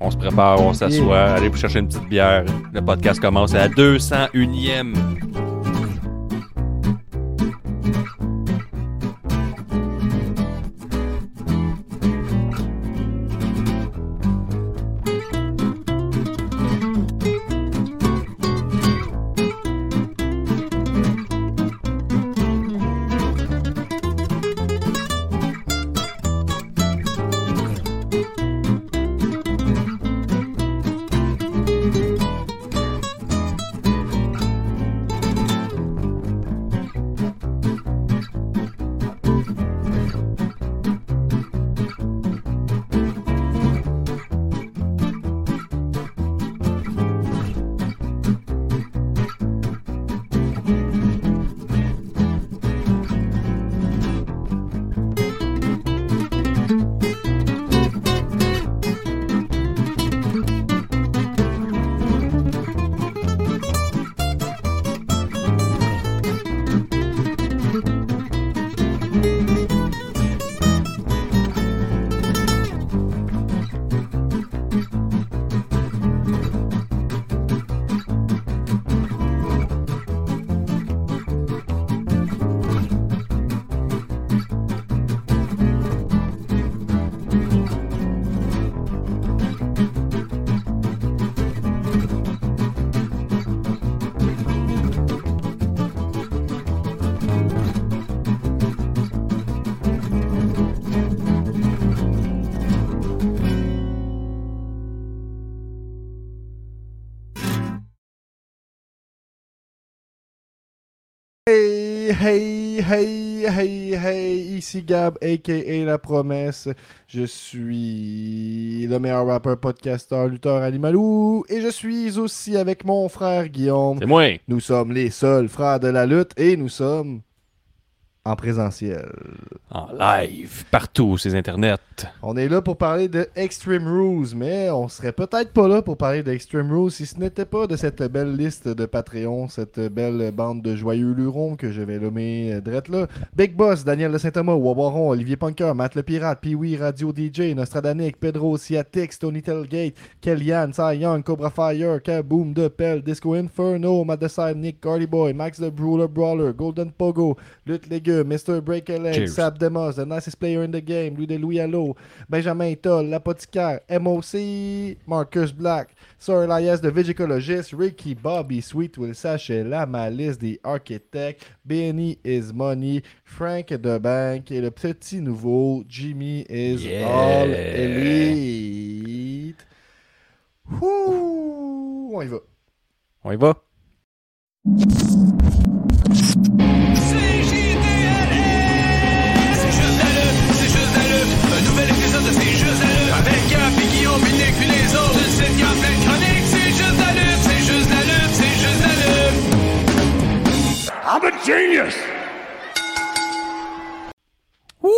On se prépare, on s'assoit, allez vous chercher une petite bière. Le podcast commence à la 201e. Hey, hey, hey, hey, ici Gab, a.k.a. La Promesse. Je suis le meilleur rappeur, podcasteur, lutteur, animalou. Et je suis aussi avec mon frère Guillaume. C'est moi. Nous sommes les seuls frères de la lutte et nous sommes en présentiel. En live, partout, ces internets. On est là pour parler de Extreme Rules, mais on serait peut-être pas là pour parler d'Extreme Rules si ce n'était pas de cette belle liste de Patreon, cette belle bande de joyeux lurons que je vais nommer euh, drette là. Big Boss, Daniel de Saint-Thomas, Wabaron, Olivier Punker, Matt le Pirate, Pee-Wee, Radio DJ, Nostradanic, Pedro, Siatix, Tony Telgate, Kellyanne, Cy Young, Cobra Fire, Kaboom, De Pell, Disco Inferno, Matt Nick, Carly Boy, Max the Brawler Brawler, Golden Pogo, Lutte Mr. Break a Leg. Sab Demos, The Nicest Player in the Game, Louis de Louis Allo, Benjamin Toll, l'apothicaire, MOC, Marcus Black, Sir Elias de Vigicologist, Ricky, Bobby, Sweet Will Sachet, La Malice des Architects, Benny is Money, Frank de Bank et le petit nouveau Jimmy is Yeah. All Elite. Ouh, on y va. On y va? A genius. Ouh!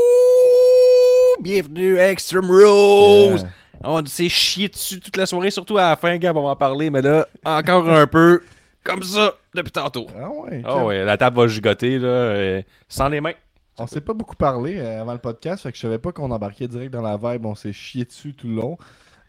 Bienvenue à Extreme Rules! Yeah. On s'est chié dessus toute la soirée, surtout à la fin, Gab, on va en parler, mais là, encore un peu comme ça depuis tantôt. Ah ouais. Ah ouais, la table va gigoter, là, sans les mains. On s'est pas beaucoup parlé euh, avant le podcast, fait que je savais pas qu'on embarquait direct dans la vibe, on s'est chié dessus tout le long.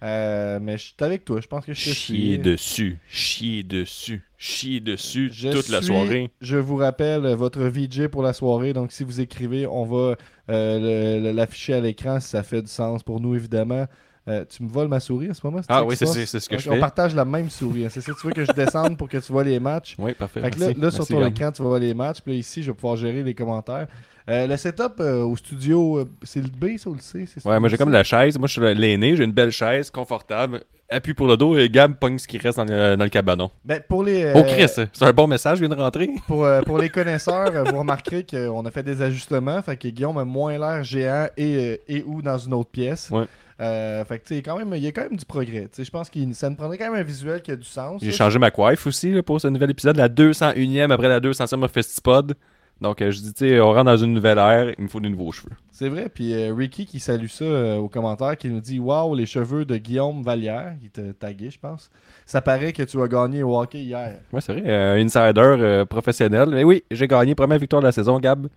Euh, mais je suis avec toi, je pense que je te Chier suis. dessus, chier dessus, chier dessus Je toute la soirée. Je vous rappelle votre VJ pour la soirée. Donc, si vous écrivez, on va euh, l'afficher à l'écran si ça fait du sens pour nous, évidemment. Euh, tu me voles ma souris en ce moment? Ah ça oui, c'est ce que je On fais. partage la même souris. hein. C'est ça, tu veux que je descende pour que tu vois les matchs? Oui, parfait. Fait que là, sur Merci, ton écran, tu vas voir les matchs. Puis là, ici, je vais pouvoir gérer les commentaires. Euh, le setup euh, au studio, euh, c'est le B, ça, ou le C? C'est Ouais, moi j'ai ça? comme la chaise. Moi je suis l'aîné, j'ai une belle chaise, confortable. Appui pour le dos et Gab pogne ce qui reste dans le, dans le cabanon. Ben, pour les, Oh Chris, c'est un bon message, je viens de rentrer. Pour, pour les connaisseurs, vous remarquerez qu'on a fait des ajustements. Fait que Guillaume a moins l'air géant et, et ou dans une autre pièce. Ouais. Euh, fait que tu sais, quand même, il y a quand même du progrès. Je pense que ça me prendrait quand même un visuel qui a du sens. J'ai changé ma coiffe aussi là, pour ce nouvel épisode, la 201e après la 200e Festipod. Donc, euh, je dis, tu sais, on rentre dans une nouvelle ère, il me faut des nouveaux cheveux. C'est vrai, puis euh, Ricky qui salue ça euh, au commentaire, qui nous dit Waouh, les cheveux de Guillaume Vallière, il t'a tagué, je pense. Ça paraît que tu as gagné au hockey hier. Ouais, c'est vrai, euh, insider professionnel. Mais oui, j'ai gagné première victoire de la saison, Gab.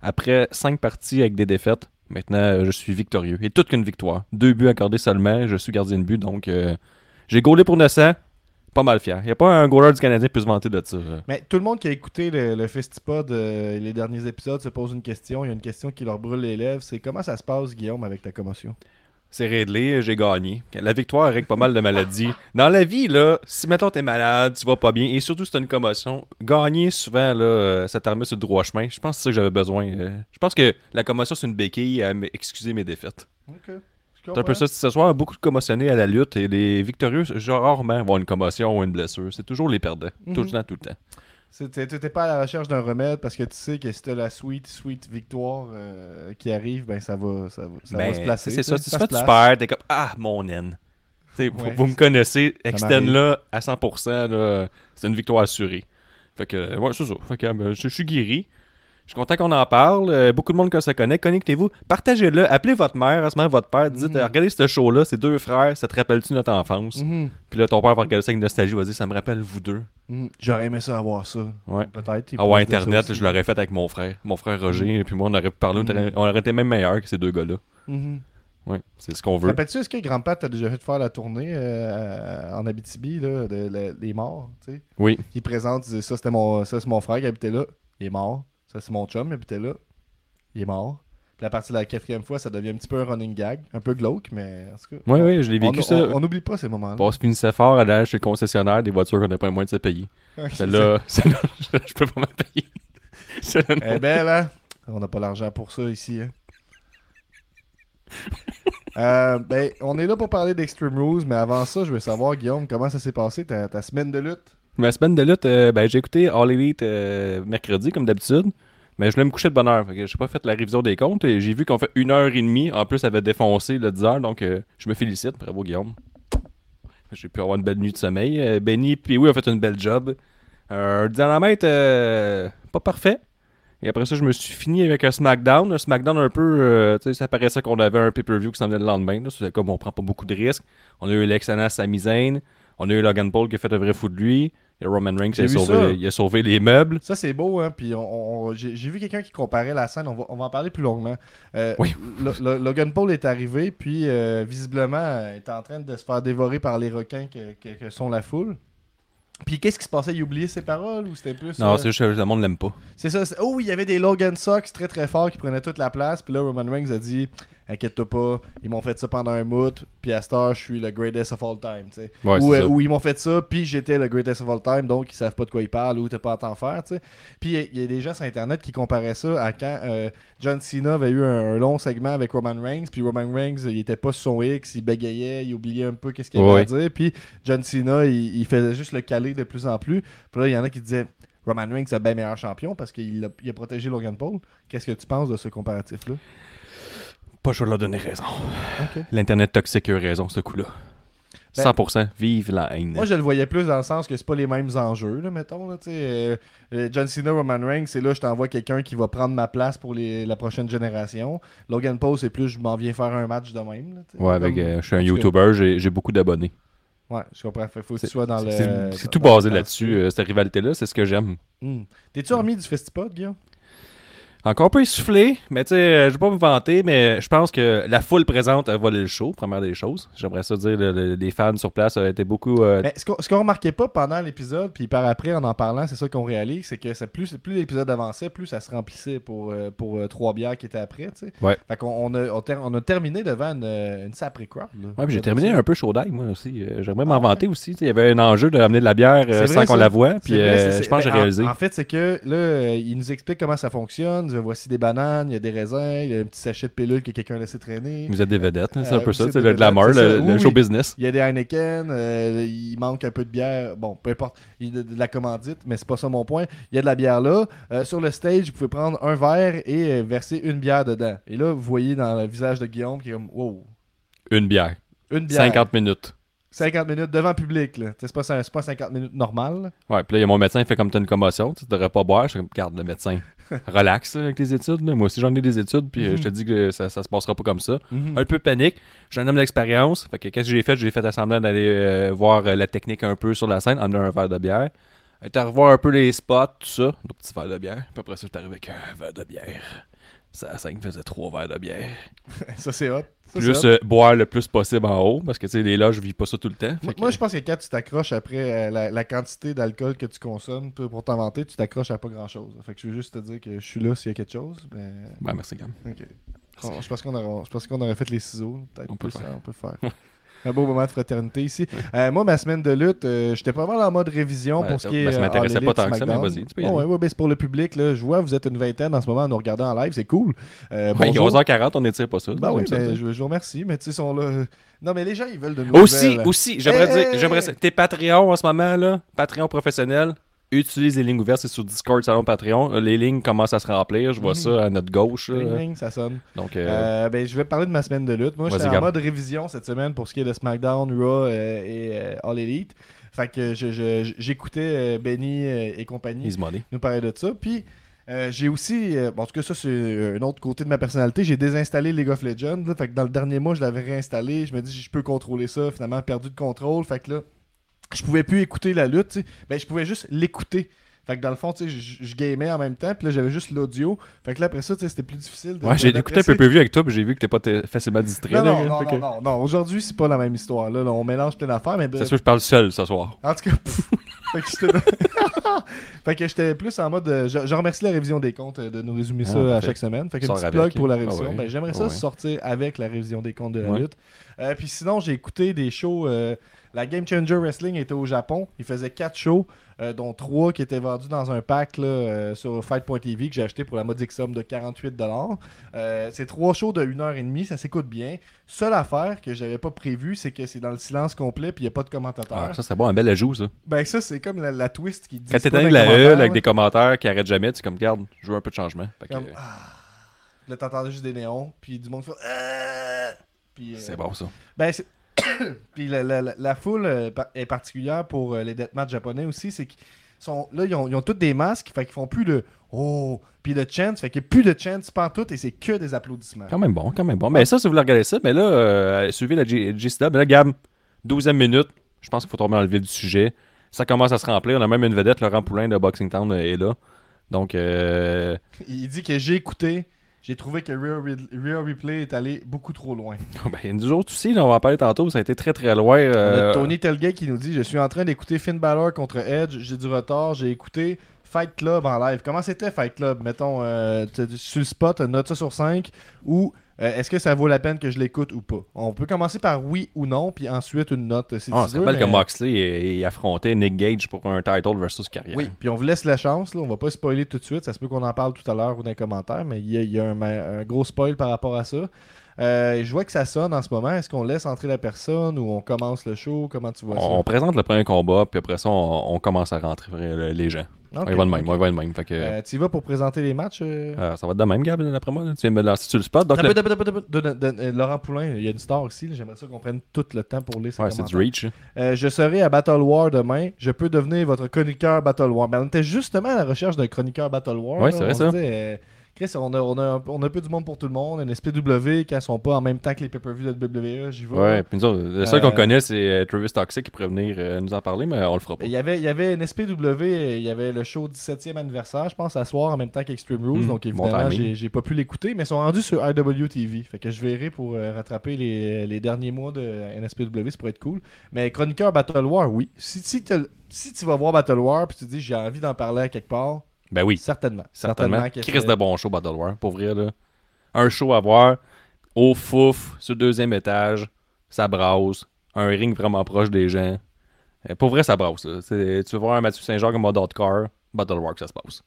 Après cinq parties avec des défaites, maintenant, je suis victorieux. Et toute qu'une victoire. Deux buts accordés seulement, je suis gardien de but, donc j'ai gaulé pour 900. Pas mal fier. Il n'y a pas un goaler du Canadien qui peut se vanter de ça. Mais tout le monde qui a écouté le, le Festipod, euh, les derniers épisodes, se pose une question. Il y a une question qui leur brûle les lèvres. C'est comment ça se passe, Guillaume, avec ta commotion? C'est réglé, j'ai gagné. La victoire règle pas mal de maladies. Dans la vie, là, si mettons t'es malade, tu vas pas bien, et surtout si t'as une commotion, gagner souvent, là, euh, ça te remet sur le droit chemin. Je pense que c'est ça que j'avais besoin. euh. Je pense que la commotion, c'est une béquille à excuser mes défaites. Ok. C'est un peu ça. Ce soir, beaucoup de commotionnés à la lutte et les victorieux, genre, rarement vont une commotion ou une blessure. C'est toujours les perdants. Mhm. Tout le temps, tout le temps. Tu n'étais pas à la recherche d'un remède parce que tu sais que si tu la sweet, sweet victoire euh, qui arrive, ben ça va, ça va, ça va Ben, se placer. C'est ça. Si tu perds, t'es comme Ah, mon. T'sais, vous, me connaissez, extend m'arrive. là à 100%, là, c'est une victoire assurée. Fait que, ouais, c'est ça. Fait que, je, je suis guéri. Je suis content qu'on en parle. Euh, beaucoup de monde qui se connaît. Connectez-vous. Partagez-le. Appelez votre mère, à ce moment votre père. Dites, Mhm. euh, regardez ce show-là, c'est deux frères. Ça te rappelle-tu notre enfance? Mhm, Puis là, ton père va regarder ça avec nostalgie. Va dire, ça me rappelle vous deux. mhm. J'aurais aimé ça avoir ça. Ouais. Peut-être. Ah ouais, Internet, je l'aurais fait avec mon frère. Mon frère Roger. Mhm. Puis moi, on aurait pu parler. on aurait- été même meilleurs que ces deux gars-là. Ouais, c'est ce qu'on veut. Rappelles-tu, est-ce que Grand-Pat t'a déjà fait faire la tournée euh, en Abitibi, là, de, de- des morts, tu sais? Oui. Il présente, il dit, ça c'était mon, ça c'est mon frère qui habitait là, il est mort. Ça c'est mon chum, il habitait là, il est mort. Puis à partir de la quatrième fois, ça devient un petit peu un running gag, un peu glauque, mais en tout cas. Oui, oui, je l'ai vécu on- ça. On n'oublie pas ces moments-là. Bon, on se finissait fort à l'âge chez le concessionnaire des voitures qu'on n'a pas moins de se payer. Celle-là, celle-là, je peux pas m'en payer. Celle-là. Eh ben là, on n'a pas l'argent pour ça ici. hein. Euh, ben, on est là pour parler d'Extreme Rules, mais avant ça, je veux savoir, Guillaume, comment ça s'est passé ta, ta semaine de lutte? Ma semaine de lutte, euh, ben, j'ai écouté All Elite euh, mercredi, comme d'habitude. Mais je voulais me coucher de bonne heure. Que j'ai pas fait la révision des comptes. Et j'ai vu qu'on fait une heure et demie. En plus, ça avait défoncé le 10 heures. Donc, euh, je me félicite. Bravo, Guillaume. J'ai pu avoir une belle nuit de sommeil. Benny puis oui, a fait une belle job. Un dynamite pas parfait. Et après ça, je me suis fini avec un SmackDown. Un SmackDown un peu. tu sais, ça paraissait qu'on avait un pay-per-view qui s'en venait le lendemain. C'est comme on prend pas beaucoup de risques. On a eu l'excellent Sami Zayn. On a eu Logan Paul qui a fait un vrai fou de lui. Roman Reigns, il a, sauvé, il a sauvé les meubles. Ça, c'est beau, hein. Puis on, on- j'ai vu quelqu'un qui comparait la scène. On va, on va en parler plus longuement. Euh, Oui. Lo- Lo- Logan Paul est arrivé, puis euh, visiblement, euh, est en train de se faire dévorer par les requins que, que- que sont la foule. Puis qu'est-ce qui se passait? Il oubliait ses paroles ou c'était plus. Non, euh, c'est juste que le monde l'aime pas. C'est ça. Oh, il y avait des Logan Sox très très forts qui prenaient toute la place. Puis là, Roman Reigns a dit Inquiète-toi pas, ils m'ont fait ça pendant un mout. Puis à cette heure, je suis le greatest of all time. Ouais, ou, euh, ou ils m'ont fait ça, puis j'étais le greatest of all time, donc ils savent pas de quoi ils parlent ou t'as pas à t'en faire. tu sais. Puis il y a des gens sur Internet qui comparaient ça à quand euh, John Cena avait eu un, un long segment avec Roman Reigns. Puis Roman Reigns, il était pas sur son X, il bégayait, il oubliait un peu qu'est-ce qu'il avait Ouais. à dire. Puis John Cena, il, il faisait juste le caler de plus en plus. Puis là, il y en a qui disaient Roman Reigns est bien meilleur champion parce qu'il a, il a protégé Logan Paul. Qu'est-ce que tu penses de ce comparatif-là? Pas je vais leur donner raison. L'Internet toxique a eu raison, ce coup-là. Ben- 100%. Vive la haine. Moi, je le voyais plus dans le sens que c'est pas les mêmes enjeux, là, mettons. Là, euh, euh, John Cena, Roman Reigns, c'est là, je t'envoie quelqu'un qui va prendre ma place pour les- la prochaine génération. Logan Paul, c'est plus, je m'en viens faire un match de même. là. Ouais, avec, Comme- euh, je suis un YouTuber, j'ai j'ai beaucoup d'abonnés. Ouais, je comprends. Faut faut que tu C'est- sois dans le. C'est tout basé là-dessus, euh, cette rivalité-là, c'est ce que j'aime. Hmm. T'es-tu remis du festipod, Guillaume? Encore un peu essoufflé, mais tu sais, euh, je vais pas me vanter, mais je pense que la foule présente a volé le show, première des choses. J'aimerais ça dire, le- le- les fans sur place ont été beaucoup. euh, Mais ce qu'on qu'on remarquait pas pendant l'épisode, puis par après, en en parlant, c'est ça qu'on réalise, c'est que plus, plus l'épisode avançait, plus ça se remplissait pour, euh, pour euh, trois bières qui étaient après, tu sais. Ouais. Fait qu'on on a, on, ter- on a terminé devant une, une sacrée crowd. Ouais, j'ai terminé un peu chaud d'ail, moi aussi. J'aimerais m'en Ah ouais? vanter aussi. Il y avait un enjeu de ramener de la bière euh, sans qu'on la voie, puis je pense que j'ai ben, en- réalisé. En, fait, c'est que là, il nous explique comment ça fonctionne. Euh, Voici des bananes, il y a des raisins, il y a un petit sachet de pilules que quelqu'un a laissé traîner. Vous êtes des vedettes, hein, c'est Euh, un peu vous ça, c'est des le glamour, vedettes, c'est le, le show business. Il y a des Heineken, euh, il manque un peu de bière. Bon, peu importe. Il y a de, de la commandite, mais c'est pas ça mon point. Il y a de la bière là. Euh, sur le stage, vous pouvez prendre un verre et euh, verser une bière dedans. Et là, vous voyez dans le visage de Guillaume qui est comme Wow, Une bière. une bière. 50 minutes. 50 minutes devant public, là. C'est pas, c'est pas 50 minutes normal. là. Ouais, puis là, il y a mon médecin, il fait comme t'as une commotion, tu devrais pas boire. Je suis comme, garde le médecin. Relax là, avec tes études. là. Moi aussi, j'en ai des études, puis euh, je te dis que ça, ça se passera pas comme ça. Mhm. Un peu panique. J'ai un homme d'expérience. Fait que qu'est-ce que j'ai fait? J'ai fait semblant d'aller euh, voir euh, la technique un peu sur la scène, emmener un verre de bière. Été revoir un peu les spots, tout ça. Un petit verre de bière. Puis après ça, j'étais arrivé avec un verre de bière. Ça, à 5 faisait trois verres de bière. Ça, c'est hot. Ça, Plus euh, boire le plus possible en haut, parce que tu sais, les loges, je vis pas ça tout le temps. Moi, que- moi, je pense que quand tu t'accroches après euh, la, la quantité d'alcool que tu consommes pour pour t'en vanter, tu t'accroches à pas grand chose. Fait que je veux juste te dire que je suis là s'il y a quelque chose. Ben, merci, Gam. Bon, je pense qu'on aurait, fait les ciseaux. Peut-être On peut hein, on peut le faire. Un beau moment de fraternité ici. Euh, moi, ma semaine de lutte, euh, j'étais pas mal en mode révision pour ce qui est. ben, ça euh, m'intéressait pas tant que ça, mais vas-y, tu peux y Oh, aller. ouais, ouais, ben, c'est pour le public. Là. Je vois, vous êtes une vingtaine en ce moment à nous regarder en live. C'est cool. Euh, Ouais, il est bonjour. 11h40, on n'étire pas ça. Ben oui, ben, je, je vous remercie. Mais tu sais, sont là. Non, mais les gens, ils veulent de nous. Aussi, aussi, j'aimerais Hey, dire, hey, j'aimerais hey. T'es Patreon en ce moment, là. Patreon professionnel. Utilise les lignes ouvertes, c'est sur Discord, Salon Patreon. Les lignes commencent à se remplir. Je vois Mhm. ça à notre gauche. Ring, ring, ça sonne. Donc, euh, Euh, ben, je vais parler de ma semaine de lutte. Moi, Vas-y, j'étais en mode révision cette semaine pour ce qui est de SmackDown, Raw euh, et euh, All Elite. Fait que je- je- j'écoutais euh, Benny euh, et compagnie money. nous parler de ça. Puis euh, j'ai aussi, euh, bon, en tout cas, ça c'est euh, un autre côté de ma personnalité. J'ai désinstallé League of Legends. là. fait que dans le dernier mois, je l'avais réinstallé. Je me dis, je peux contrôler ça. Finalement, perdu de contrôle. Fait que là, je pouvais plus écouter la lutte. tu sais. Ben, je pouvais juste l'écouter. Fait que dans le fond, tu sais, je, gamais en même temps. Puis là, j'avais juste l'audio. Fait que là, après ça, tu sais, c'était plus difficile. de- Ouais, j'ai écouté un peu plus vu avec toi, puis j'ai vu que t'es pas facilement distrait. Non, là, non, non, fait non, que- non, non. Aujourd'hui, c'est pas la même histoire. Là, Là, on mélange plein d'affaires. Mais C'est sûr que je parle seul ce soir. en tout cas, fait que j'étais plus en mode. euh, Je, je remercie la révision des comptes euh, de nous résumer ça Ah, à parfait. chaque semaine. Fait que Sors petit avec. plug pour la Ah révision. ouais. Ben, J'aimerais Ah ça ouais. sortir avec la révision des comptes de la Ouais. lutte. Euh, puis sinon, j'ai écouté des shows. euh, la Game Changer Wrestling était au Japon. Il faisait 4 shows, euh, dont 3 qui étaient vendus dans un pack là, euh, sur Fight.tv que j'ai acheté pour la modique somme de 48$. Euh, c'est 3 shows de 1h30, ça s'écoute bien. Seule affaire que j'avais pas prévu, c'est que c'est dans le silence complet puis il n'y a pas de commentateur. Ah, ça, c'est bon, un bel ajout, ça. Ben ça, c'est comme la, la twist qui dit. Quand t'es dans la E avec des commentaires qui arrêtent jamais, tu comme, garde, je veux un peu de changement. Que, Comme, euh, ah. Là, t'entendais juste des néons, puis du monde fait. Puis, euh, c'est bon, ça. Ben, c'est- puis la, la- la- la foule euh, est particulière pour euh, les deathmatch japonais aussi, c'est qu'ils sont là, ils ont, ils ont tous des masques, fait qu'ils font plus de oh, puis de chants, fait qu'il n'y a plus de chants pantoute et c'est que des applaudissements. Quand même bon, quand même bon. Mais ça, si vous voulez regarder ça, mais là, euh, suivez la G- GCW. Mais là, Gab, 12e minute, je pense qu'il faut tomber dans le vif du sujet. Ça commence à se remplir. On a même une vedette, Laurent Poulain de Boxing Town euh, est là. Donc, euh, Il dit que j'ai écouté, j'ai trouvé que Real, Re- Real Replay est allé beaucoup trop loin. ben, nous autres aussi, là, on va en parler tantôt, ça a été très très loin. Euh, Tony Telgate qui nous dit Je suis en train d'écouter Finn Balor contre Edge, j'ai du retard, j'ai écouté Fight Club en live. Comment c'était Fight Club? Mettons, euh, sur le spot, note ça sur 5 ou euh, est-ce que ça vaut la peine que je l'écoute ou pas? On peut commencer par oui ou non, puis ensuite une note Ah, ça veux. rappelle que Moxley ait- ait affronté Nick Gage pour un title versus carrière. Oui, puis on vous laisse la chance, là. on va pas spoiler tout de suite, ça se peut qu'on en parle tout à l'heure ou dans les commentaires, mais il y a, il y a un, un gros spoil par rapport à ça. Euh, je vois que ça sonne en ce moment. Est-ce qu'on laisse entrer la personne ou on commence le show? Comment tu vois ça On, on présente le premier combat, puis après ça, on, on commence à rentrer les gens. Ok, On y va de même, ok. on y va de même. Fait que, Euh, tu y vas pour présenter les matchs euh? euh, ça va être de même, Gab, d'après moi. là. Tu viens de me lancer sur le spot. Donc, le- Laurent Poulain, il y a une star ici. J'aimerais ça qu'on prenne tout le temps pour lire Ouais, c'est du reach. Je serai à Battle War demain. Je peux devenir votre chroniqueur Battle War. Ben, on était justement à la recherche d'un chroniqueur Battle War. Ouais, là. c'est vrai, ça. disait, Chris, on a, on, a, on a un peu du monde pour tout le monde. Une SPW, quand ils sont pas en même temps que les pay-per-view de WWE, j'y vais. Ouais, puis nous autres, le seul Euh, qu'on connaît, c'est euh, Travis Toxic qui pourrait venir euh, nous en parler, mais on le fera pas. Il y, avait, il y avait une SPW, il y avait le show 17e anniversaire, je pense, à soir en même temps qu'Extreme Rules. Mhm, donc évidemment, j'ai pas pu l'écouter, mais ils sont rendus sur IWTV. Fait que je verrai pour euh, rattraper les, les derniers mois de NSPW, ça pourrait être cool. Mais chroniqueur Battle War, oui. Si, si tu vas voir Battle War puis tu te dis j'ai envie d'en parler à quelque part, Ben oui, certainement. certainement. c'est- de bon show Battle War, pour vrai, là. Un show à voir, au fouf, sur le deuxième étage, ça brasse, un ring vraiment proche des gens. Euh, Pour vrai, ça brasse. Tu veux voir un Mathieu Saint-Jean comme mode car, Battle War que ça se passe.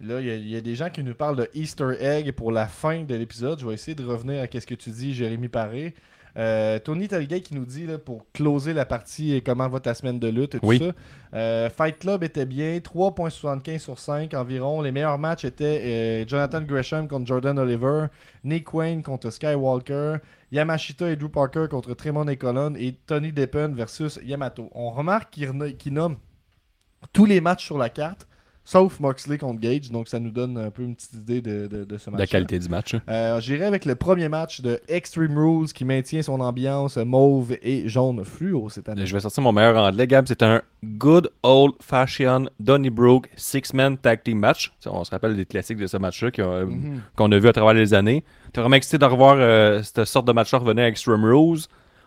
Là, il y, a- il y a des gens qui nous parlent de Easter egg pour la fin de l'épisode. Je vais essayer de revenir à ce que tu dis, Jérémy Paré. Euh, Tony Talgay qui nous dit là, pour closer la partie et comment va ta semaine de lutte et tout Oui. ça. Euh, Fight Club était bien, 3.75 sur 5 environ. Les meilleurs matchs étaient euh, Jonathan Gresham contre Jordan Oliver, Nick Wayne contre Skywalker, Yamashita et Drew Parker contre Tremont et Colon et Tony Deppen versus Yamato. On remarque qu'il nomme tous les matchs sur la carte, sauf Moxley contre Gage, donc ça nous donne un peu une petite idée de, de- de ce match. La qualité du match. hein. Euh, J'irai avec le premier match de Extreme Rules qui maintient son ambiance mauve et jaune fluo cette année. Je vais sortir mon meilleur anglais, Gab. C'est un good old fashioned Donnybrook six-man tag team match. On se rappelle des classiques de ce match-là ont- Mhm. qu'on a vu à travers les années. T'es vraiment excité de revoir euh, cette sorte de match-là revenir à Extreme Rules.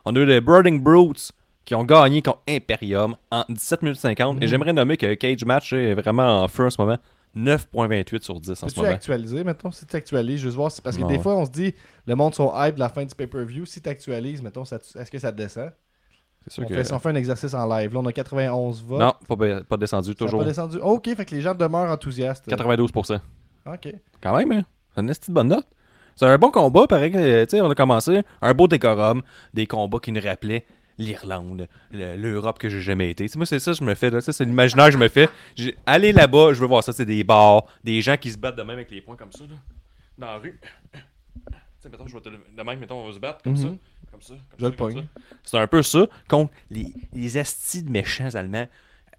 On a eu les Birding Brutes qui ont gagné contre Imperium en 17 minutes 50. Et Mhm. j'aimerais nommer que Cage Match est vraiment en feu en ce moment. 9.28 sur 10 en ce moment. actualiser, mettons, si tu actualises, juste voir, parce que Non. des fois on se dit, le monde sont hype de la fin du pay-per-view, si tu actualises, mettons, est-ce que ça descend? C'est sûr on, que... fait, on fait un exercice en live, là on a 91 votes. Non, pas, descendu, toujours. pas descendu. ok, fait que les gens demeurent enthousiastes. 92%. Ok. Quand même, hein? C'est une petite bonne note. C'est un bon combat, pareil. que, Tu sais, on a commencé un beau décorum, des combats qui nous rappelaient l'Irlande, le- l'Europe que j'ai jamais été. Moi, c'est ça que je me fais. Là. Ça, c'est l'imaginaire que je me fais. Aller là-bas, je veux voir ça. C'est des bars, des gens qui se battent de même avec les poings comme ça, là, dans la rue. Mettons, je vais te le- de même, mettons, on va se battre comme ça. Mhm. Comme ça. Comme Je ça. C'est un peu ça contre les, les astis de méchants allemands.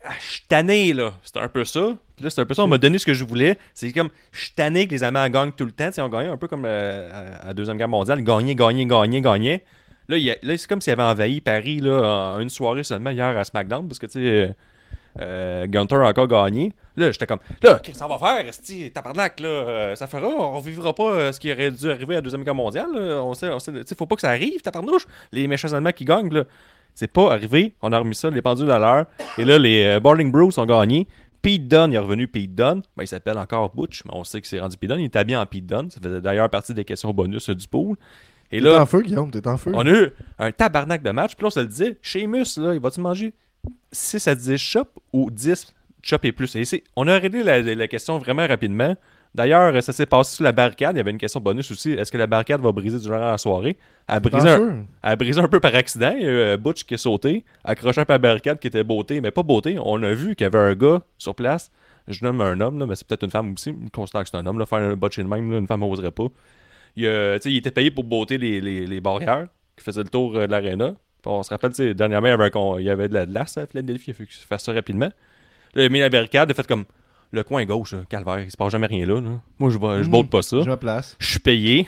Ah, je suis tanné, là. C'était un peu ça. Puis là, c'est un peu ça. On m'a donné ce que je voulais. C'est comme, je suis tanné que les Allemands gagnent tout le temps. Tu sais, on gagnait un peu comme euh, à à la Deuxième Guerre mondiale. Gagner, gagner, gagner, gagner. Là, là c'est comme s'ils avaient envahi Paris là, en une soirée seulement hier à SmackDown. Parce que, tu sais, euh, Gunther a encore gagné. Là, j'étais comme, là, qu'est-ce que ça va faire, tabarnak, là, euh, ça fera, on vivra pas euh, ce qui aurait dû arriver à la Deuxième Guerre mondiale, là. on sait, on sait, faut pas que ça arrive, tabarnouche, les méchants allemands qui gagnent, là, c'est pas arrivé, on a remis ça, les pendules à l'heure, et là, les Bowling Bros ont gagné, Pete Dunne il est revenu Pete Dunne, ben, il s'appelle encore Butch, mais on sait que c'est rendu Pete Dunne, il est habillé en Pete Dunne, ça faisait d'ailleurs partie des questions bonus du pool, et T'es là, en feu, Guillaume, t'es en feu. on a eu un tabarnak de match. Puis là, on se le disait, Sheamus, là, il va-tu manger 6 à 10 chops ou 10 chops et plus? Et on a réglé la, la question vraiment rapidement. D'ailleurs, ça s'est passé sur la barricade. Il y avait une question bonus aussi. Est-ce que la barricade va briser durant la soirée? Elle a T'es brisé, un, elle a brisé un peu par accident. Il y a eu euh, Butch qui est sauté, accroché par la barricade qui était beauté, mais pas beauté. On a vu qu'il y avait un gars sur place. Je nomme un homme, là, mais c'est peut-être une femme aussi. Je considère que c'est un homme. Là, faire un botch de même, là, une femme n'oserait pas. Il, était payé pour beauté les, les, les barrières qui faisaient le tour euh, de l'aréna. On se rappelle, dernièrement, il y avait, un il y avait de la glace à Philadelphie. Il a qu'il fasse ça rapidement. Là, il a mis la barricade, il a fait comme le coin gauche, là, calvaire, il se passe jamais rien là. là. Moi, je, je Mhm. botte pas ça. Je place. Je suis payé.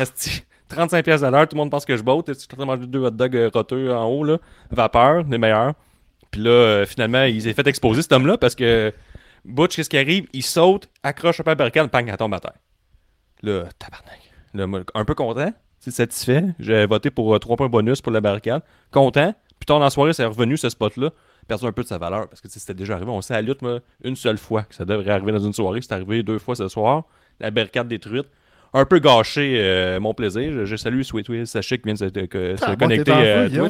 Esti, 35 pièces à l'heure, tout le monde pense que je botte. As mangé deux hot dogs euh, roteux en haut, là. Vapeur, les meilleurs. Puis là, euh, finalement, il s'est fait exposer, cet homme-là, parce que Butch, qu'est-ce qui arrive? Il saute, accroche un peu la barricade, pang, elle tombe à terre. Là, tabarnak. Un peu content, satisfait. J'ai voté pour 3 points bonus pour la barricade. Content. Puis tard dans la soirée, c'est revenu, ce spot-là. Perdu un peu de sa valeur, parce que c'était déjà arrivé. On sait à la lutte, moi, une seule fois que ça devrait arriver dans une soirée. C'est arrivé deux fois ce soir. La barricade détruite un peu gâché euh, mon plaisir. Je, je salue Sweet Will Sachet qui vient de se, de- Ah, connecter à Guillaume.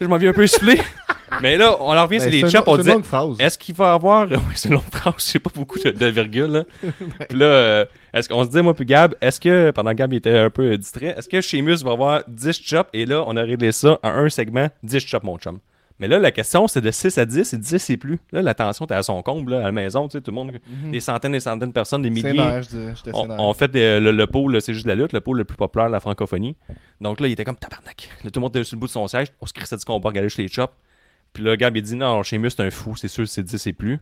Je m'en viens un peu soufflé. Mais là, on en revient, c'est Ben, les une- chops. On c'est une disait, longue phrase. est-ce qu'il va avoir. Oui, c'est une longue phrase, c'est pas beaucoup de, de virgule. Là. Puis là, euh, est-ce qu'on se dit, moi, puis Gab, est-ce que, pendant que Gab était un peu distrait, est-ce que Sheamus va avoir 10 chops? Et là, on a réglé ça à un segment, 10 chops, mon chum. Mais là, la question, c'est de 6 à 10 et 10 et plus. Là, la tension était à son comble, là, à la maison, tu sais, tout le monde, Mhm. des centaines et des centaines de personnes, des milliers. Scénaire, je On, on fait des- le, le pôle, c'est juste la lutte, le pôle le plus populaire de la francophonie. Donc là, il était comme tabarnak. Là, tout le monde était sur le bout de son siège. On se crissait du combat, regarder chez les chops. Puis là, Gab, il dit non, Sheamus, c'est un fou, c'est sûr, c'est 10 et plus.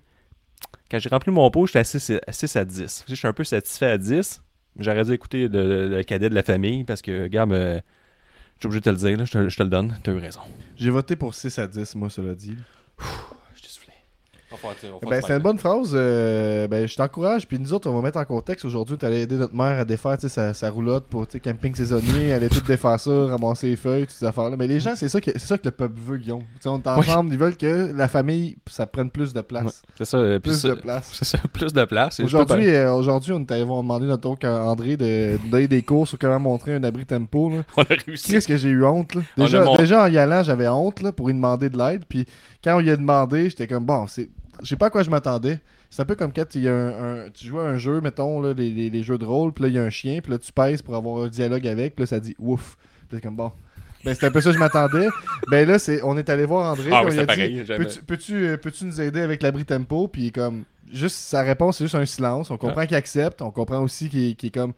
Quand j'ai rempli mon pot, j'étais à 6, à 6 à 10. Je suis un peu satisfait à 10. J'aurais dû écouter le, le cadet de la famille parce que, Gab, euh, je suis obligé de te le dire, là, je, te, je te le donne. T'as eu raison. J'ai voté pour 6 à 10, moi, cela dit t'ai soufflé. On va faire- on va faire Ben, ce c'est une bonne phrase. euh, ben, je t'encourage. Puis nous autres, on va mettre en contexte. Aujourd'hui, tu allais aider notre mère à défaire sa, sa roulotte pour camping saisonnier. Elle allait tout défaire ça, ramasser les feuilles, toutes ces affaires-là. Mais les gens, c'est ça, que- c'est ça que le peuple veut, Guillaume. On est ensemble. Ils veulent que la famille, ça prenne plus de place. Ouais, c'est ça. euh, Plus de place. C'est ça, plus de place. Aujourd'hui, euh, aujourd'hui, on est allé demander notre oncle André de de donner des cours sur comment montrer un abri tempo. Là. on a réussi. Qu'est-ce que j'ai eu honte, là? Mon- déjà en y allant, j'avais honte, là, pour lui demander de l'aide. Puis quand on lui a demandé, j'étais comme, bon, c'est... Je sais pas à quoi je m'attendais. C'est un peu comme quand il y a un, un- tu joues à un jeu, mettons, là, les, les- les jeux de rôle, puis là, il y a un chien, puis là, tu pèses pour avoir un dialogue avec, puis là, ça dit ouf. Puis c'est comme, bon, Ben, c'est un peu ça que je m'attendais. Ben là, c'est, on est allé voir André. Ah oui, dit, pareil. Peux-tu, peux-tu, euh, peux-tu nous aider avec l'abri tempo? Puis comme, juste sa réponse, c'est juste un silence. On comprend qu'il accepte. On comprend aussi qu'il, qu'il est comme,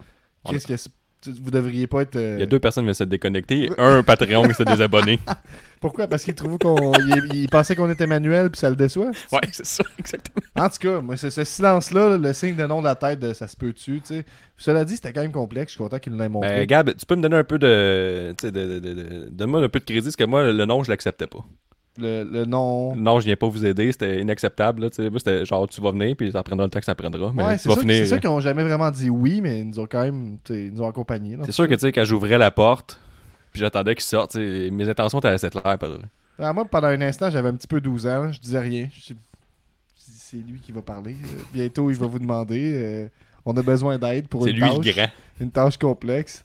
qu'est-ce que c'est- vous devriez pas être. euh, Il y a deux personnes qui viennent se déconnecter un Patreon qui s'est désabonné. Pourquoi? Parce qu'il trouve qu'on, il, il pensait qu'on était manuel puis ça le déçoit. Ouais, c'est ça, exactement. En tout cas, moi, ce silence-là, là, le signe de nom de la tête de ça se peut-tu, tu sais. Cela dit, c'était quand même complexe. Je suis content qu'il nous l'ait montré. Ben, Gab, tu peux me donner un peu de. Tu sais, de, de, de- de- donne-moi un peu de crédit, parce que moi, le nom, je l'acceptais pas. Le, le nom. Non, je viens pas vous aider, c'était inacceptable. Là, c'était genre, tu vas venir, puis ça prendra le temps que ça prendra. Mais Ouais, c'est c'est ça qu'ils ont jamais vraiment dit oui, mais ils nous ont quand même, ils nous ont accompagnés. C'est sûr que, tu sais, quand j'ouvrais la porte, puis j'attendais qu'il sorte, tu sais, mes intentions étaient assez claires. Ah, moi, pendant un instant, j'avais un petit peu 12 ans. Je disais rien. Je c'est lui qui va parler. Euh, bientôt, il va vous demander. euh, on a besoin d'aide pour C'est une lui tâche. Une tâche complexe.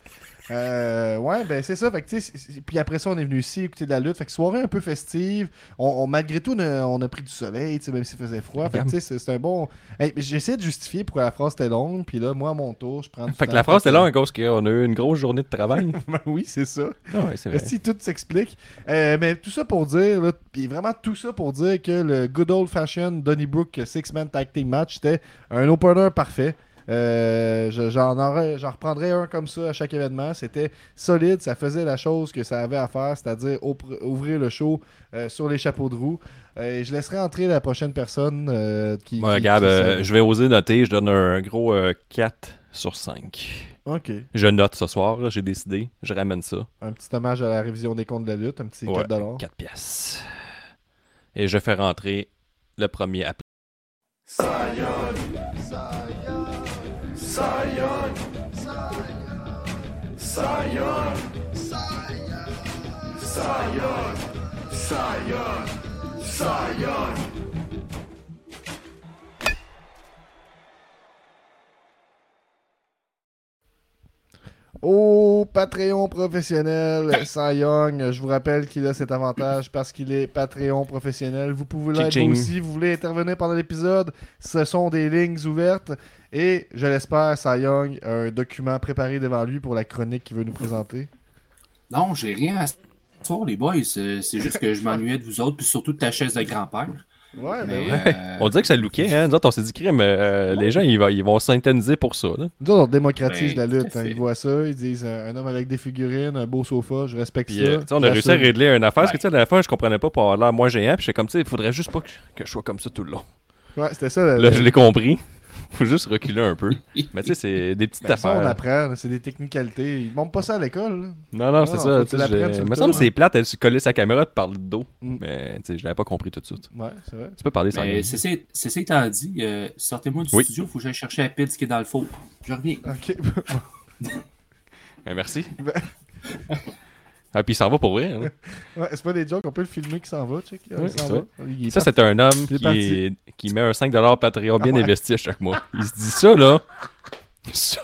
Euh, ouais, ben c'est ça. Fait que, puis après ça, on est venu ici écouter de la lutte. Fait que soirée un peu festive. On, on- malgré tout, on a, on a pris du soleil, même s'il faisait froid. Fait que, c'est- un bon. Hey, essayé de justifier pourquoi la phrase était longue. Puis là, moi, à mon tour, je prends. du Fait que la phrase était là à cause qu'on a eu une grosse journée de travail. Ben oui, c'est ça. Ah ouais, c'est vrai. Si tout s'explique. Euh, mais tout ça pour dire, là, puis vraiment tout ça pour dire que le good old fashioned Donnybrook Six-Man Tag Team Match, c'était un opener parfait. Euh, je- j'en, aurais- j'en reprendrais un comme ça à chaque événement. C'était solide, ça faisait la chose que ça avait à faire, c'est-à-dire ouvrir le show euh, sur les chapeaux de roue. Euh, et je laisserai entrer la prochaine personne euh, qui. Ouais, qui- Gab, qui euh, je vais oser noter, je donne un gros euh, 4 sur 5. Ok. Je note ce soir, là, j'ai décidé, je ramène ça. Un petit hommage à la révision des comptes de la lutte, un petit Ouais, 4$. 4 pièces. Et je fais rentrer le premier appel. Zion. Zion. Zion. Zion. Zion. Zion. Zion. Au Patreon professionnel, Cy Young, je vous rappelle qu'il a cet avantage parce qu'il est Patreon professionnel. Vous pouvez l'être aussi. Vous voulez intervenir pendant l'épisode, ce sont des lignes ouvertes. Et je l'espère, Cy Young a un document préparé devant lui pour la chronique qu'il veut nous présenter. Non, j'ai rien à les boys. Euh, C'est juste que je m'ennuyais de vous autres, puis surtout de ta chaise de grand-père. Ouais, Mais, ben ouais. euh, On dirait que ça lookait, hein? Nous autres, on s'est dit, crime, euh, les gens, ils, vont- ils vont s'intoniser pour ça, là. Nous autres, on démocratise Ben, la lutte. hein. Ils voient ça, ils disent euh, un homme avec des figurines, un beau sofa, je respecte Puis, ça. euh, on a réussi à régler une affaire, parce que, Ouais. tu sais, la dernière fois, je comprenais pas pour avoir l'air moins géant, puis j'étais comme, tu sais, il faudrait juste pas que, que je sois comme ça tout le long. Ouais, c'était ça. Là, le- je l'ai compris. Faut juste reculer un peu. Mais tu sais, c'est des petites ben, ça, on affaires. apprend, c'est des technicalités. Ils montrent pas ça à l'école. là. Non, non, c'est ça. le Il me semble que c'est plate, elle se coller sa caméra parler de dos. Mm. Mais tu sais, je l'avais pas compris tout de suite. Ouais, c'est vrai. Tu peux parler sans c'est ça- c'est ça étant dit, euh, sortez-moi du Oui. studio, il faut que j'aille chercher la pizza qui est dans le four. Je reviens. Ok. Ben, merci. Ben- ah, puis il s'en va pour vrai. hein. Ouais, c'est pas des jokes, on peut le filmer qui s'en va, Ouais, s'en ça. Ça, c'est un homme qui, est- qui met un 5$ Patreon bien Ah ouais. investi à chaque mois. Il se dit ça, là. Ça.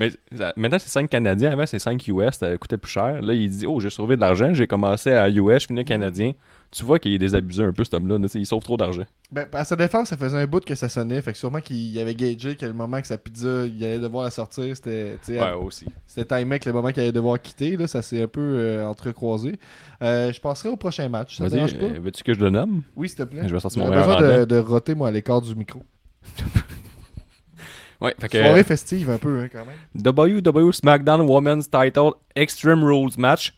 Mais maintenant, c'est 5 Canadiens. Avant, c'est 5 US. Ça coûtait plus cher. Là, il dit Oh, j'ai sauvé de l'argent. J'ai commencé à US, je finis Canadien. Tu vois qu'il est désabusé un peu, cet homme-là. Il sauve trop d'argent. Ben, à sa défense, ça faisait un bout que ça sonnait. Fait que sûrement qu'il avait gagé que le moment que sa pizza, il allait devoir la sortir, c'était. Ouais, aussi. C'était timé le moment qu'il allait devoir quitter. Là, ça s'est un peu euh, entrecroisé. Euh, je passerai au prochain match. Ça dérange pas? euh, veux-tu que je le nomme? Oui, s'il te plaît. je vais sortir mon besoin de, de roter, moi, à l'écart du micro. Ouais, fait que. Soirée festive, un peu, hein, quand même. WWE SmackDown Women's Title Extreme Rules match.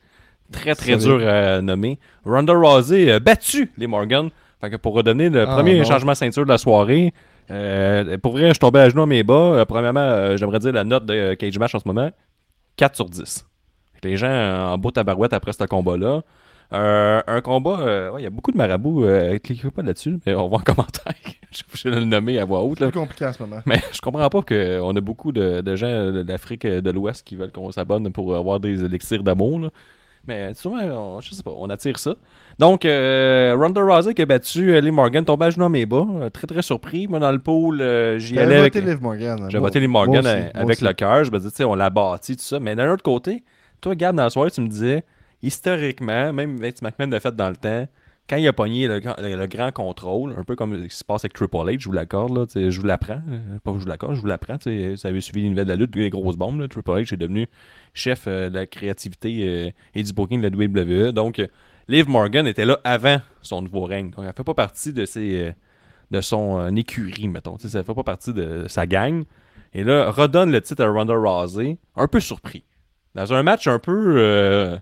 Très très dur à nommer. Ronda Rousey a battu les Morgan. Fait que pour redonner le Ah, premier non. changement de ceinture de la soirée, euh, pour vrai, je tombais à genoux à mes bas. Euh, premièrement, euh, j'aimerais dire la note de Cage Match en ce moment 4 sur 10. Fait que les gens en beau tabarouette après ce combat-là. Un combat, ouais, il y a beaucoup de marabouts. Cliquez pas là-dessus, mais on va en commentaire. je suis de le nommer à voix haute. C'est compliqué en ce moment. Mais je comprends pas qu'on a beaucoup de, de gens de l'Afrique de l'Ouest qui veulent qu'on s'abonne pour avoir des élixirs d'amour. Mais souvent, on, je sais pas, on attire ça. Donc, euh, Ronda Rousey qui a battu euh, Lee Morgan, tombé à genoux à mes bas. Euh, Très très surpris. Moi, dans le pool, euh, j'y allais avec. voté Liv Morgan. J'ai Moi- voté moi Morgan aussi, avec le cœur. Je me dis, tu sais, on l'a bâti, tout ça. Mais d'un autre côté, toi, Gab, dans la soirée, tu me disais, historiquement, même Vince McMahon l'a fait dans le temps, quand il a pogné le, grand- le- le grand contrôle, un peu comme ce qui se passe avec Triple H, je vous l'accorde, là, je vous l'apprends. euh, Pas je vous l'accorde, je vous l'apprends. Vous avez suivi nouvelles de la lutte, les grosses bombes. là, Triple H est devenu chef euh, de la créativité euh, et du booking de la WWE. Donc, Liv Morgan était là avant son nouveau règne. Donc, elle fait pas partie de, ses, de son écurie, mettons. Tu sais, Ça fait pas partie de sa gang. Et là, redonne le titre à Ronda Rousey, un peu surpris. Dans un match un peu.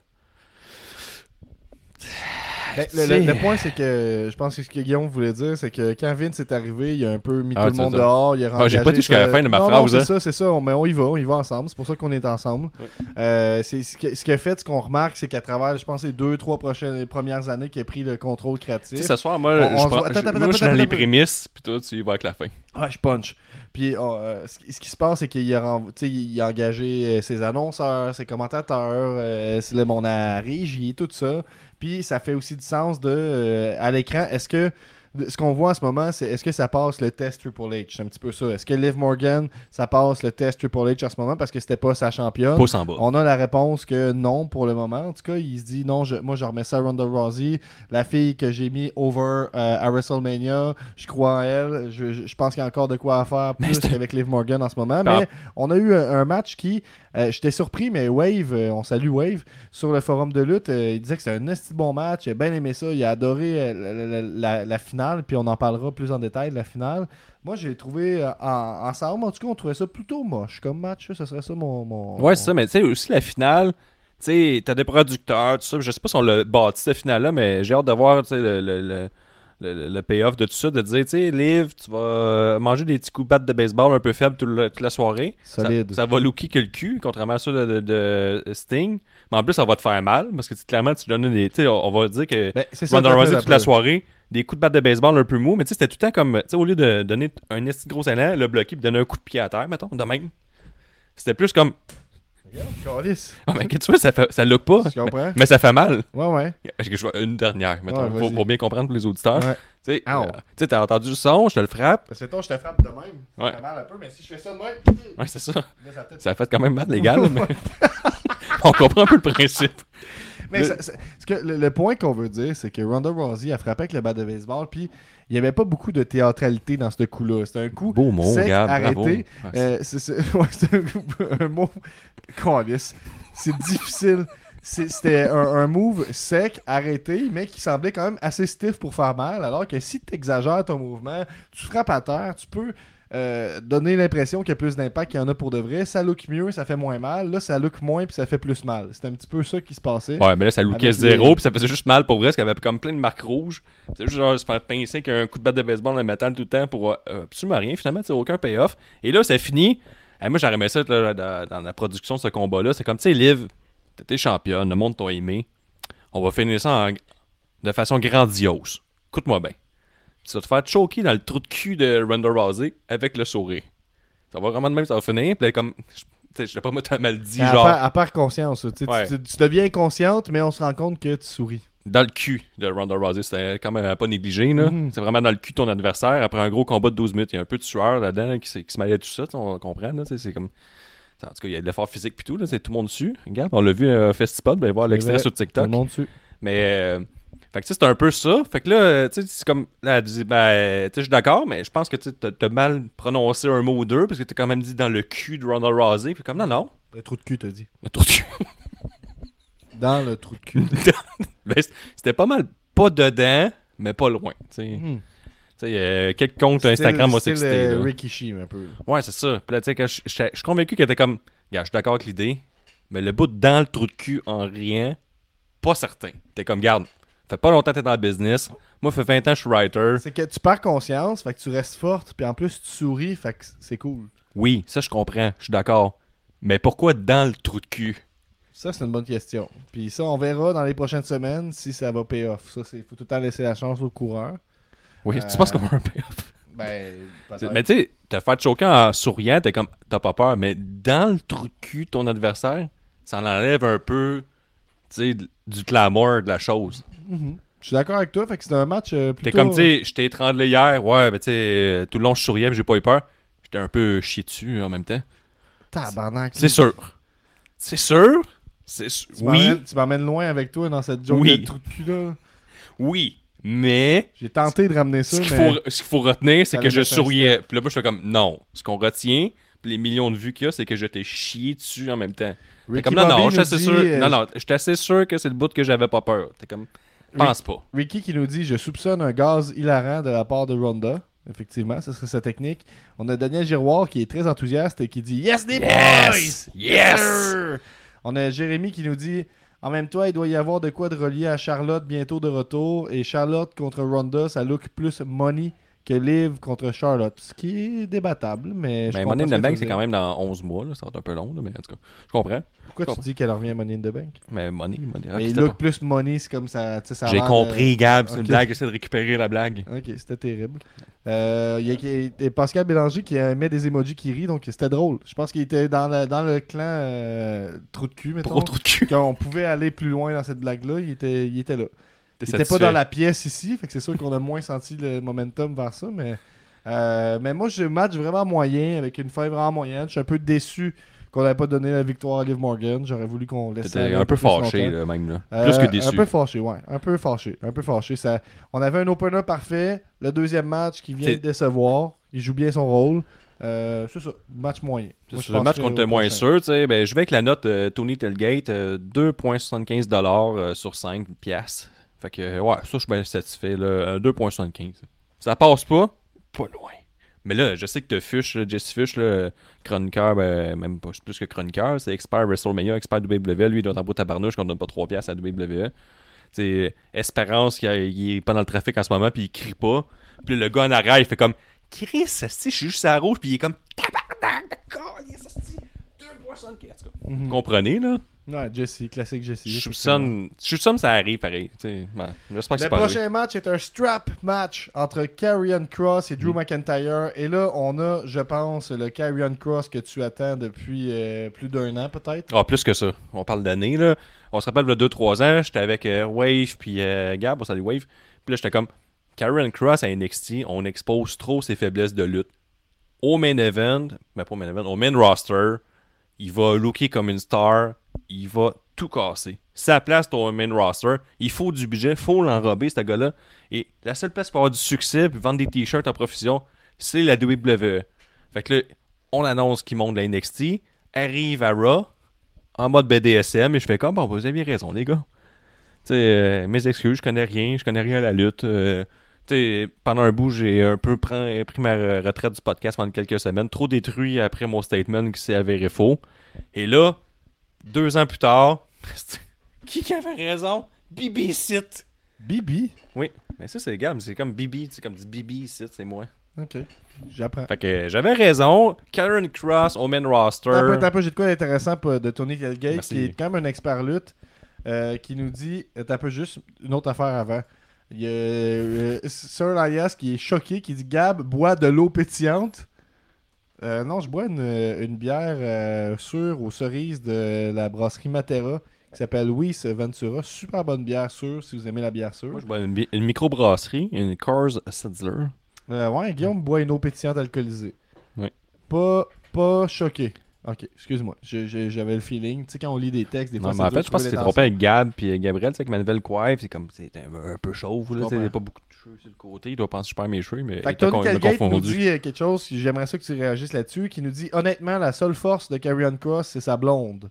Ben, le, point, c'est que je pense que ce que Guillaume voulait dire, c'est que quand Vince est arrivé, il a un peu mis Ah, tout le monde ça. dehors. Il a Ah, j'ai pas dit jusqu'à la fin de ma non, phrase, Non, c'est hein. ça, c'est ça. Mais on y va, on y va ensemble. C'est pour ça qu'on est ensemble. Euh, c'est ce qui ce qui a fait, ce qu'on remarque, c'est qu'à travers, je pense, les deux, trois prochaines, les premières années qu'il a pris le contrôle Tu créatif. sais, ce soir, moi, On- on je, se prends- voit- attends, je- attends, moi, je suis dans les prémices, puis toi, tu y vas avec la fin. Ah, je punch. Puis oh, euh, ce, qui- se passe, c'est qu'il a, il a engagé euh, ses annonceurs, ses commentateurs, euh, c'est le monde à régie, tout ça. Puis ça fait aussi du sens de euh, à l'écran. Est-ce que ce qu'on voit en ce moment, c'est est-ce que ça passe le test Triple H? C'est un petit peu ça. Est-ce que Liv Morgan, ça passe le test Triple H en ce moment parce que c'était pas sa championne? Pouce en bas. on a la réponse que non pour le moment. En tout cas, il se dit non, je- moi je remets ça à Ronda Rousey, la fille que j'ai mis over euh, à WrestleMania. Je crois en elle. Je, je- je pense qu'il y a encore de quoi à faire plus qu'avec Liv Morgan en ce moment. Mais on a eu un, un match qui, euh, j'étais surpris, mais Wave, euh, on salue Wave, sur le forum de lutte, il disait que c'était un bon match. Il a bien aimé ça. Il a adoré la, la- la- la finale. Puis on en parlera plus en détail de la finale. Moi, j'ai trouvé euh, en- ensemble, en tout cas, on trouvait ça plutôt moche comme match. Ce serait ça mon. mon Ouais, c'est ça, mais tu sais, aussi la finale, tu sais, t'as des producteurs, tout ça. Je sais pas si on l'a bâti cette finale-là, mais j'ai hâte de voir, le, le, le, le- le payoff de tout ça, de dire, tu sais, Liv, tu vas manger des petits coups de batte de baseball un peu faibles toute, la- toute la soirée. Ça- Solide. Ça, va looker que le cul, contrairement à ça de, de- de Sting. Mais en plus, ça va te faire mal, parce que clairement, tu donnes des. Tu sais, on, on va dire que Ben, c'est ça, Ronda Rousey toute la soirée, des coups de batte de baseball un peu mou, mais tu sais, c'était tout le temps comme, tu sais, au lieu de donner un gros élan, le bloquer puis donner un coup de pied à terre, mettons, de même. C'était plus comme, Calice. ah, mais qu'est-ce que tu vois, ça, fait, ça look pas, Tu comprends? mais ça fait mal. Ouais, ouais. Je vois une dernière, mettons, Ouais, pour, bien comprendre pour les auditeurs. Ouais. Tu sais, Ow. euh, tu sais, t'as entendu le son, je te le frappe. Parce que toi, je te frappe de même. Ouais. Ça fait mal un peu, mais si je fais ça de même, Ouais, c'est ça. là, ça a fait quand même mal, les gars, là, mais on comprend un peu le principe. Mais Le- ça- ça- ce que, le, le point qu'on veut dire, c'est que Ronda Rousey a frappé avec le bat de baseball, puis il n'y avait pas beaucoup de théâtralité dans ce coup-là. C'était un coup Beau mot, sec, Gab, arrêté. Euh, c'est ouais, un, un mot. C'est difficile. C'était un, un move sec, arrêté, mais qui semblait quand même assez stiff pour faire mal. Alors que si tu exagères ton mouvement, tu frappes à terre, tu peux euh, donner l'impression qu'il y a plus d'impact qu'il y en a pour de vrai. Ça look mieux, ça fait moins mal. Là, ça look moins, puis ça fait plus mal. C'est un petit peu ça qui se passait. Ouais, mais là, ça lookait zéro, les- puis ça faisait juste mal pour vrai, parce qu'il y avait comme plein de marques rouges. C'est juste genre se faire pincer qu'un coup de batte de baseball dans le métal tout le temps pour euh, absolument rien, finalement, c'est aucun payoff. Et là, ça finit. Eh, moi, j'aurais aimé ça là, dans, dans la production de ce combat-là. C'est comme, tu sais, Liv, t'étais championne, le monde t'a aimé. On va finir ça en- de façon grandiose. Écoute-moi bien. Tu vas te faire choquer dans le trou de cul de Ronda Rousey avec le sourire. Ça va vraiment de même, ça va finir. Puis comme, je- sais pas, mal dit, genre, elle perd conscience. tu tu- Ouais. tu, tu deviens inconsciente, mais on se rend compte que tu souris. dans le cul de Ronda Rousey. C'était quand même pas négligé. Mhm. C'est vraiment dans le cul de ton adversaire. Après un gros combat de 12 minutes, il y a un peu de sueur là-dedans là, qui, se- qui se mêlait tout ça. On comprend. C'est comme. En tout cas, il y a de l'effort physique puis tout. C'est tout le monde dessus. Regarde, on l'a vu à Festipod. Ben, voir l'extrait sur Tout le TikTok. monde dessus. Mais. euh, fait que tu sais, c'est un peu ça. Fait que là, tu sais, c'est comme. Là, elle dit, ben, tu sais, je suis d'accord, mais je pense que tu as mal prononcé un mot ou deux parce que tu as quand même dit dans le cul de Ronda Rousey. Puis comme, non, non. Le trou de cul, t'as dit. Le trou de cul. Dans le trou de cul. Ben, c'était pas mal pas dedans, mais pas loin. tu sais. Mhm. Tu sais, euh, quelques comptes Instagram vont Style, s'exciter. euh, Shee, un peu. Ouais, c'est ça. Puis là, tu sais, je suis convaincu qu'elle était comme. Je suis d'accord avec l'idée, mais le bout dans le trou de cul en rien, pas certain. T'es comme, garde, fait pas longtemps que t'es dans le business. Moi, fait 20 ans que je suis writer. C'est que tu perds conscience, fait que tu restes forte, puis en plus tu souris, fait que c'est cool. Oui, ça, je comprends. Je suis d'accord. Mais pourquoi dans le trou de cul? Ça, c'est une bonne question. Puis ça, on verra dans les prochaines semaines si ça va pay off. Ça, c'est faut tout le temps laisser la chance au coureur. Oui, Euh, tu penses qu'on va un payoff? Ben, peut-être. Mais tu sais, te faire choquer en souriant, t'es comme, t'as pas peur. Mais dans le trou de cul de ton adversaire, ça en enlève un peu, tu sais, du glamour de la chose. Mhm. Je suis d'accord avec toi, fait que c'est un match euh, T'es plutôt... comme, tu sais, je t'ai étranglé hier, ouais, mais tu sais, euh, tout le long, je souriais, mais j'ai pas eu peur. J'étais un peu chié dessus en même temps. Tabarnak. C'est sûr. C'est sûr? C'est sûr. Tu Oui, Tu m'emmènes loin avec toi dans cette joke Oui. de trou de cul-là. oui. Mais J'ai tenté de ramener ça, ce qu'il mais... faut, ce qu'il faut retenir, c'est que je souriais. Puis là, moi, je fais comme non. Ce qu'on retient, puis les millions de vues qu'il y a, c'est que je t'ai chié dessus en même temps. T'es comme non, non, Bobby je suis assez sûr. euh, Non, non, j'étais assez sûr que c'est le bout que j'avais pas peur. T'es comme, pense pas. Ricky qui nous dit Je soupçonne un gaz hilarant de la part de Ronda. Effectivement, ce serait sa technique. On a Daniel Giroir qui est très enthousiaste et qui dit Yes, les Yes! boys! Yes! sir! On a Jérémy qui nous dit En même temps, il doit y avoir de quoi de relier à Charlotte bientôt de retour. Et Charlotte contre Ronda, ça look plus money que Liv contre Charlotte. Ce qui est débattable, mais. je comprends Money in the Bank, c'est quand même dans 11 mois. Là. Ça va être un peu long, là, mais en tout cas, je comprends. Pourquoi tu dis qu'elle revient à Money in the Bank? Mais Money, Money. Mais il c'était look pas- plus money, c'est comme ça. tu sais, ça J'ai compris, Gab. C'est une blague. J'essaie de récupérer la blague. Ok, c'était terrible. Euh, Il y a et Pascal Bélanger qui a mis des emojis qui rient, donc c'était drôle. Je pense qu'il était dans le, dans le clan euh, trou de cul, mettons. Trop trop de cul. Quand on pouvait aller plus loin dans cette blague-là, il était, il était là. Était pas dans la pièce ici, fait que c'est sûr qu'on a moins senti le momentum vers ça, mais, euh, mais moi, j'ai un match vraiment moyen, avec une fin vraiment moyenne. Je suis un peu déçu qu'on n'avait pas donné la victoire à Liv Morgan. J'aurais voulu qu'on laisse T'étais aller un peu fâché, là, même. Là. Euh, Plus que déçu. Un peu fâché, ouais. Un peu fâché. Un peu fâché. Ça... On avait un opener parfait. Le deuxième match qui vient C'est- de décevoir. Il joue bien son rôle. Euh, c'est ça. Match moyen. Sur le match qu'on était moins sûr, tu sais, ben, je vais avec la note Tony Telgate, euh, 2,75$ euh, sur 5 piastres. Fait que, ouais, ça, je suis bien satisfait, là, euh, 2,75$. Ça passe pas? Pas loin. Mais là, je sais que tu Fush, Jesse Fush, là, chroniqueur, ben, même pas plus que chroniqueur, c'est expert WrestleMania, expert WWE, lui, il doit en bout de tabarnouche qu'on donne pas 3 piastres à WWE. C'est Espérance, qui il est pas dans le trafic en ce moment, puis il crie pas. Puis le gars en arrière, il fait comme Chris, je suis juste à la rouge, puis il est comme Tabarnak de câlisse, esti, 2,75$. En tout cas, Mhm. Vous comprenez, là? Ouais, Jesse. Classique Jesse. Soupçonne, soupçonne ça arrive pareil. J'espère que Le c'est pas arrivé. prochain match est un strap match entre Karrion Cross et Drew Mm. McIntyre. Et là, on a, je pense, le Karrion Cross que tu attends depuis euh, plus d'un an, peut-être. Ah, plus que ça. On parle d'années, là. On se rappelle, il y a 2-3 ans, j'étais avec euh, Wave puis euh, Gab, on salue Wave. Puis là, j'étais comme, Karen Cross à NXT, on expose trop ses faiblesses de lutte. Au main event, mais pas au main event, au main roster, il va looker comme une star, il va tout casser. Sa place au main roster, il faut du budget, il faut l'enrober, ce gars-là. Et la seule place pour avoir du succès puis vendre des t-shirts en profusion, c'est la WWE. Fait que là, on annonce qu'il monte la NXT, arrive à Raw, en mode BDSM, et je fais comme, bon, vous aviez raison, les gars. Euh, mes excuses, je connais rien, je connais rien à la lutte. euh, pendant un bout, j'ai un peu pris, pris ma re- retraite du podcast pendant quelques semaines, trop détruit après mon statement qui s'est avéré faux. Et là, deux ans plus tard, qui qui avait raison? Bibi Sit. Bibi? Oui, mais ça, c'est Gab, c'est comme Bibi, c'est comme du Bibi Sit, c'est moi. Ok. J'apprends. Fait que j'avais raison. Karen Cross au main roster. T'as un peu, peu, j'ai de quoi d'intéressant pour- de Tony Merci. qui est quand même un expert lutte, euh, qui nous dit, t'as un peu juste une autre affaire avant. Il y a euh, Sir Elias qui est choqué, qui dit Gab, bois de l'eau pétillante. Euh, non, je bois une, une bière euh, sûre aux cerises de la brasserie Matera qui s'appelle Luis Ventura. Super bonne bière sûre si vous aimez la bière sûre. Moi, je bois une, bi- une microbrasserie, une Coors Sizzler. Euh, ouais, Guillaume boit une eau pétillante alcoolisée. Oui. Pas, pas choqué. Ok, excuse-moi. J'avais le feeling. Tu sais, quand on lit des textes, des fois, Non, mais en fait, je pense que c'est trompé avec Gab puis Gabriel, tu sais, avec ma nouvelle coiffe, c'est comme, c'est un, un peu chauve, là, il n'y a pas beaucoup de cheveux sur le côté, il doit penser perds mes cheveux, mais Fait que Tony nous dit euh, quelque chose, j'aimerais ça que tu réagisses là-dessus, qui nous dit honnêtement, la seule force de Carrion Cross, c'est sa blonde.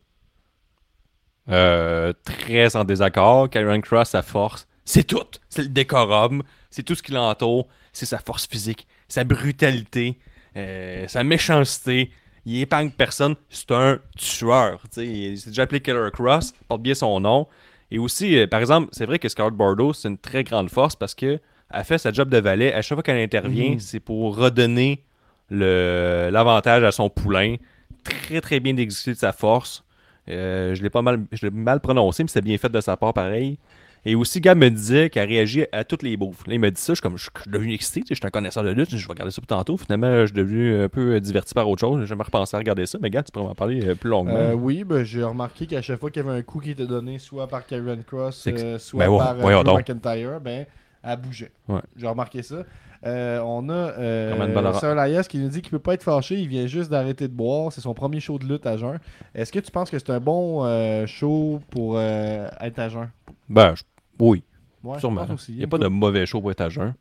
Euh, très en désaccord, Karen Cross, sa force, c'est tout. C'est le décorum, c'est tout ce qui l'entoure, c'est sa force physique, sa brutalité, euh, sa méchanceté. Il épargne personne, c'est un tueur. Il s'est déjà appelé Killer Cross, porte bien son nom. Et aussi, euh, par exemple, c'est vrai que Scarlett Bordeaux, c'est une très grande force parce que elle fait sa job de valet. À chaque fois qu'elle intervient, Mhm. c'est pour redonner l'avantage à son poulain. Très, très bien exécuté de sa force. Euh, je l'ai pas mal, je l'ai mal prononcé, mais c'est bien fait de sa part pareil. Et aussi, Gab me disait qu'elle réagit à toutes les bouffes. Là, il m'a dit ça, je suis comme, je je suis devenu excité, je suis un connaisseur de lutte, je vais regarder ça plus tantôt. Finalement, je suis devenu un peu diverti par autre chose. J'ai jamais repensé à regarder ça, mais gars, tu pourrais m'en parler euh, plus longuement. Euh, oui, ben, j'ai remarqué qu'à chaque fois qu'il y avait un coup qui était donné, soit par Carrion Cross, euh, soit Ben ouais, par Drew. McIntyre, ben, elle bougeait. Ouais. J'ai remarqué ça. Euh, on a euh. Sir qui nous dit qu'il peut pas être fâché, il vient juste d'arrêter de boire. C'est son premier show de lutte à jeun. Est-ce que tu penses que c'est un bon euh, show pour être à jeun? Ben, je- oui. Ouais, Sûrement. Il n'y a pas de mauvais show pour être à jeun.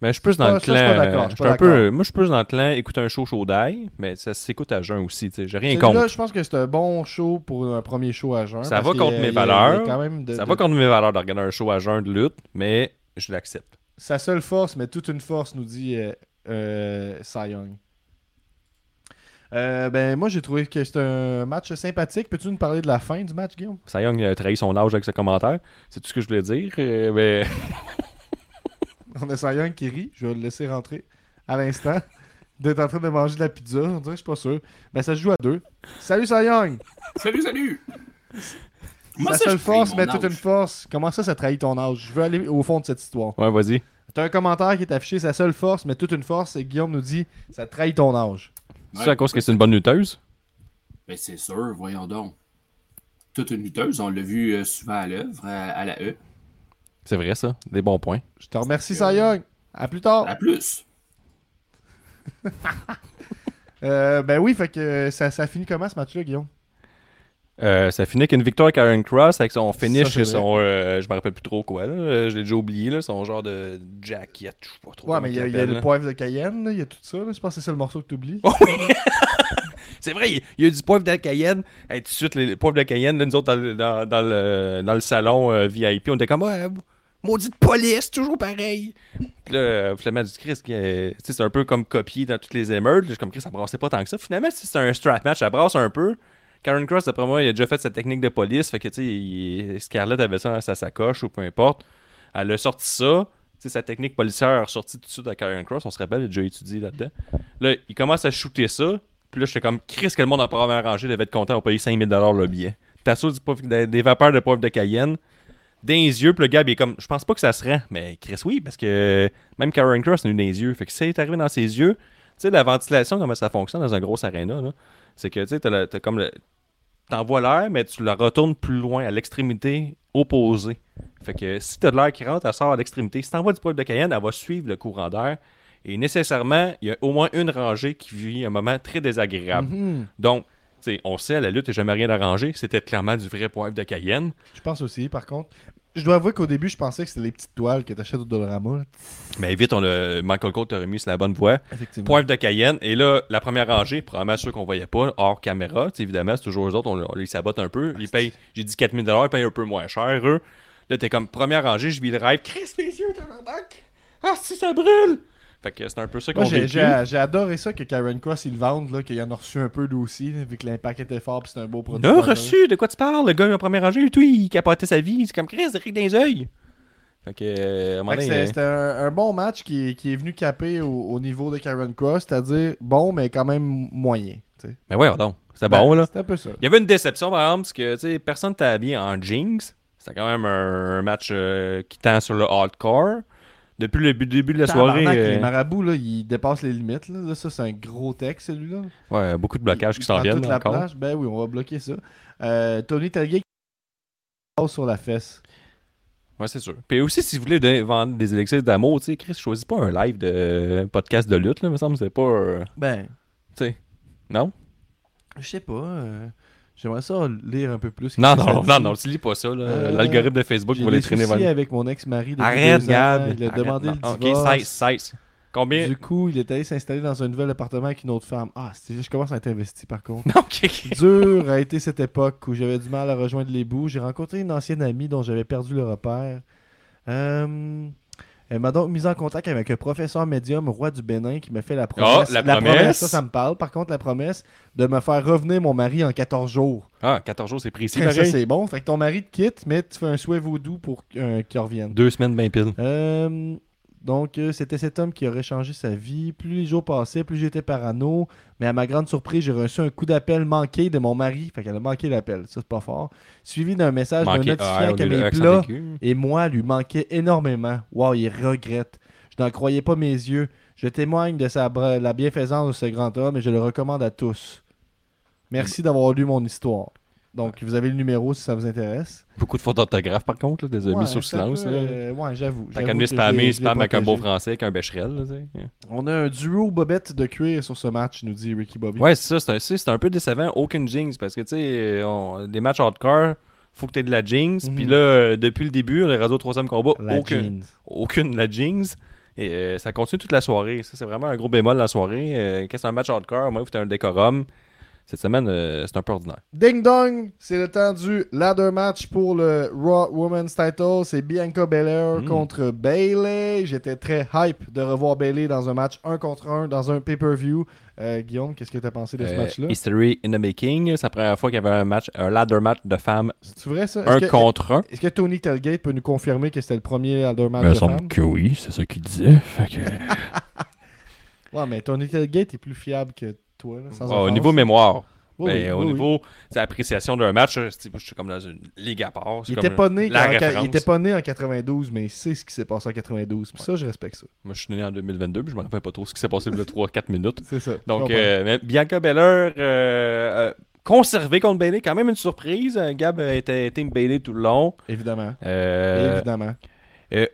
Mais je suis plus pas- dans le clan. je suis un peu, moi, je suis plus dans le clan écouter un show chaud d'ail, mais ça s'écoute à jeun aussi. J'ai rien contre. je pense que c'est un bon show pour un premier show à jeun. Ça va contre mes valeurs. Ça va contre mes valeurs de regarder un show à jeun de lutte, mais je l'accepte. Sa seule force, mais toute une force, nous dit euh, euh, Cy Young. Euh, ben, moi, j'ai trouvé que c'était un match sympathique. Peux-tu nous parler de la fin du match, Guillaume? Cy Young a trahi son âge avec ce commentaire. C'est tout ce que je voulais dire? euh, mais... On a Cy Young qui rit. Je vais le laisser rentrer à l'instant. D'être en train de manger de la pizza. On dirait que je suis pas sûr. Ben, ça se joue à deux. Salut, Cy Young! Salut, salut! Moi, Sa ça, seule force, mais toute une force. Comment ça, ça trahit ton âge? Je veux aller au fond de cette histoire. Ouais, vas-y. T'as un commentaire qui est affiché, sa seule force, mais toute une force, et Guillaume nous dit, ça trahit ton âge. C'est à cause que c'est une bonne lutteuse? Ben, c'est sûr, voyons donc. Toute une lutteuse, on l'a vu euh, souvent à l'œuvre, à, à la E. C'est vrai, ça. Des bons points. Je te remercie, Cy Young. À plus tard. À plus. Euh, ben oui, fait que ça, ça finit comment ce match-là, Guillaume? Euh, ça finit avec une victoire avec Aaron Cross avec son finish Ça, son. euh, je me rappelle plus trop quoi. Là. Euh, Je l'ai déjà oublié. Là, son genre de jacket. Je sais pas trop. Ouais, mais il y a, il il y a l'appelle, le poivre de Cayenne, là, il y a tout ça. là. Je pense que c'est le morceau que tu oublies. C'est vrai, il y a du poivre de Cayenne. Hey, tout de suite, les, poivres de Cayenne, là, nous autres, dans, le- dans, dans le, dans le salon euh, VIP, on était comme, ouais, maudite police, toujours pareil. Puis là, finalement, du Chris, qui est- tu sais, c'est un peu comme copié dans toutes les émeutes. Comme, Chris, ça brassait pas tant que ça. Finalement, si c'est un strap match, ça brasse un peu. Karen Cross, d'après moi, il a déjà fait sa technique de police. Fait que, tu sais, Scarlett avait ça dans sa sacoche ou peu importe. Elle a sorti ça. Tu sais, sa technique policière est ressortie tout de suite à Karen Cross. On se rappelle, il a déjà étudié là-dedans. Là, il commence à shooter ça. Puis là, j'étais comme, Chris, que le monde en première rangée devait être content, on payé 5000$ le billet. T'assaut du poivre- des, des vapeurs de poivre de Cayenne. Les yeux, puis le gars, il est comme, je pense pas que ça se rend. Mais Chris, oui, parce que même Karen Cross a eu dans les yeux. Fait que ça est arrivé dans ses yeux. Tu sais, la ventilation, comment ça fonctionne dans un gros aréna, là, c'est que, tu sais, t'as t'as comme le. T'envoies l'air, mais tu la retournes plus loin, à l'extrémité opposée. Fait que si t'as de l'air qui rentre, elle sort à l'extrémité. Si t'envoies du poivre de Cayenne, elle va suivre le courant d'air. Et nécessairement, il y a au moins une rangée qui vit un moment très désagréable. Mhm. Donc, tu sais, on sait, à la lutte, il n'y jamais rien arrangé. C'était clairement du vrai poivre de Cayenne. Je pense aussi, par contre. Je dois avouer qu'au début, je pensais que c'était les petites toiles que t'achètes au Dollarama. Mais vite, on l'a- Michael Cole t'a remis sur la bonne voie. Effectivement. Poivre de Cayenne. Et là, la première rangée, probablement ceux qu'on voyait pas, hors caméra, évidemment, c'est toujours eux autres, on, on les sabote un peu. Ils payent, j'ai dit 4000 ils payent un peu moins cher, eux. Là, t'es comme première rangée, je vis le rêve. Chris, les yeux, tabarnak! Ah, si ça brûle! Fait que c'est un peu ça qu'on Moi, j'ai- vécu. j'ai j'ai adoré ça que Karen Cross, il le vende, là, qu'il en a reçu un peu lui aussi, vu que l'impact était fort, puis c'est un beau produit. Non, reçu, de quoi tu parles? Le gars en première rangée, tout, il capotait sa vie. C'est comme Chris, il dans les yeux. Fait que, euh, à un moment Fait que donné, c'est- C'était un, un bon match qui, est- qui est venu caper au, au niveau de Karen Cross, c'est-à-dire bon, mais quand même moyen. Mais ouais, donc. C'était Ben, bon, là. C'est un peu ça. Il y avait une déception, par exemple, parce que, tu sais, personne t'a habillé en jeans. C'était quand même un, un match euh, qui tend sur le hardcore. Depuis le bu- début de la soirée, euh, Les marabouts, là, ils dépassent les limites. Là. Là, ça, c'est un gros texte, celui-là. ouais, beaucoup de blocages Il- qui s'en viennent toute la encore. plage. Ben oui, on va bloquer ça. Euh, Tony Telgate passe sur la fesse. Ouais, c'est sûr. Puis aussi, si vous voulez de- vendre des élixirs d'amour, tu sais, Chris, choisis pas un live de un podcast de lutte, là, me semble, c'est pas. euh, Ben, tu sais. Non? je sais pas. J'aimerais ça lire un peu plus. Non, non, non, non, tu lis pas ça. Euh, L'algorithme de Facebook va les traîner vers avec mon ex-mari Arrête. Gab. Il a demandé le Ok, divorce. 16, 16. Combien? Du coup, il est allé s'installer dans un nouvel appartement avec une autre femme. Ah, je commence à être investi par contre. Ok, ok. Dur a été cette époque où j'avais du mal à rejoindre les bouts. J'ai rencontré une ancienne amie dont j'avais perdu le repère. Euh, elle m'a donc mis en contact avec un professeur médium roi du Bénin qui m'a fait la promesse. Ah, la promesse. Ça, ça me parle. Par contre, la promesse de me faire revenir mon mari en 14 jours. Ah, 14 jours, c'est précis, ça, c'est bon. Fait que ton mari te quitte, mais tu fais un souhait vaudou pour euh, qu'il revienne. Deux semaines bien pile. Euh, donc, euh, c'était cet homme qui aurait changé sa vie. Plus les jours passaient, plus j'étais parano. Mais à ma grande surprise, j'ai reçu un coup d'appel manqué de mon mari. Fait qu'elle a manqué l'appel. Ça, c'est pas fort. Suivi d'un message notifiant Ah, on que est aigu. et moi lui manquaient énormément. Wow, il regrette. Je n'en croyais pas mes yeux. Je témoigne de sa, la bienfaisance de ce grand homme et je le recommande à tous. Merci d'avoir lu mon histoire. Donc, vous avez le numéro si ça vous intéresse. Beaucoup de fautes d'orthographe, par contre, là, des Ouais, mis un silence. peu, là. euh, ouais, j'avoue. T'as qu'à spammer, spam avec un beau français, avec un bécherel. là. On a un duo bobette de cuir sur ce match, nous dit Ricky Bobby. Ouais, c'est ça. C'est un, un peu décevant. Aucune jinx. Parce que, tu sais, des matchs hardcore, faut que tu aies de la Jinx. Mhm. Puis là, euh, depuis le début, le réseau troisième combat, La aucun, jeans. aucune de la Jinx. Et euh, ça continue toute la soirée. Ça, c'est vraiment un gros bémol la soirée. Euh, quand c'est un match hardcore, moi, faut un décorum. Cette semaine, euh, c'est un peu ordinaire. Ding dong, c'est le temps du ladder match pour le Raw Women's Title. C'est Bianca Belair Mm. contre Bailey. J'étais très hype de revoir Bailey dans un match 1 contre 1 dans un pay-per-view. Euh, Guillaume, qu'est-ce que tu as pensé de ce Euh, match-là? History in the making. C'est la première fois qu'il y avait un match, un ladder match de femmes, C'est vrai ça? un que, contre un. est-ce que Tony Telgate peut nous confirmer que c'était le premier ladder match de il semble femmes? que oui, c'est ça qu'il disait. Fait que- Ouais, mais Tony Telgate est plus fiable que toi. là, sans Ah, au niveau mémoire. Oui, Mais oui, au oui, niveau c'est appréciation d'un match, euh, je suis comme dans une ligue à part. Il comme était, pas né il était pas né en 92, mais il sait ce qui s'est passé en 92. Puis ça, je respecte ça. Moi, je suis né en 2022, puis je me rappelle pas trop ce qui s'est passé le 3-4 minutes. C'est ça. Donc, euh, Bianca Belair, euh, euh, conservée contre Bailey, quand même une surprise. Gab était Team Bailey tout le long. Évidemment. Évidemment.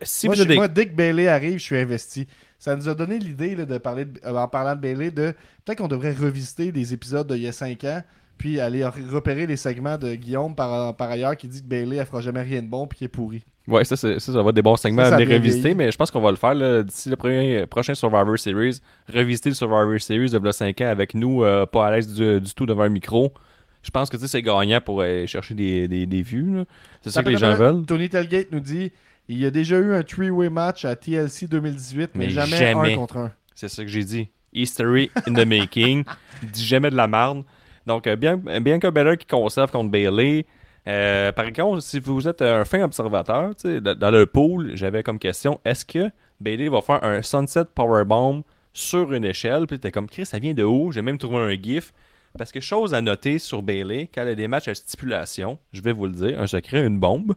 si moi, vous je- avez des- moi, dès que Bailey arrive, je suis investi. Ça nous a donné l'idée de parler, de- euh, en parlant de Bailey, de peut-être qu'on devrait revisiter des épisodes d'il y a 5 ans, puis aller re- repérer les segments de Guillaume par, par ailleurs qui dit que Bailey, elle fera jamais rien de bon, puis qui est pourri. Ouais, ça, ça, ça va être des bons segments Ça, à vient revisiter, mais je pense qu'on va le faire d'ici le premier- prochain Survivor Series. Revisiter le Survivor Series de v'là 5 ans avec nous, euh, pas à l'aise du, du tout devant un micro. Je pense que c'est gagnant pour aller chercher des, des, des vues. là. C'est ça que les gens veulent. Tony Telgate nous dit il y a déjà eu un three-way match à TLC 2018, mais, Mais jamais, jamais. un contre un. C'est ça que j'ai dit. History in the making. Dis jamais de la merde. Donc, bien, Bianca Belair qui conserve contre Bailey. Euh, par contre, si vous êtes un fin observateur, dans dans le pool, j'avais comme question est-ce que Bailey va faire un Sunset Powerbomb sur une échelle? Puis t'es comme Chris, ça vient de où? J'ai même trouvé un GIF. Parce que chose à noter sur Bailey, quand elle a des matchs à stipulation, je vais vous le dire, un secret, une bombe.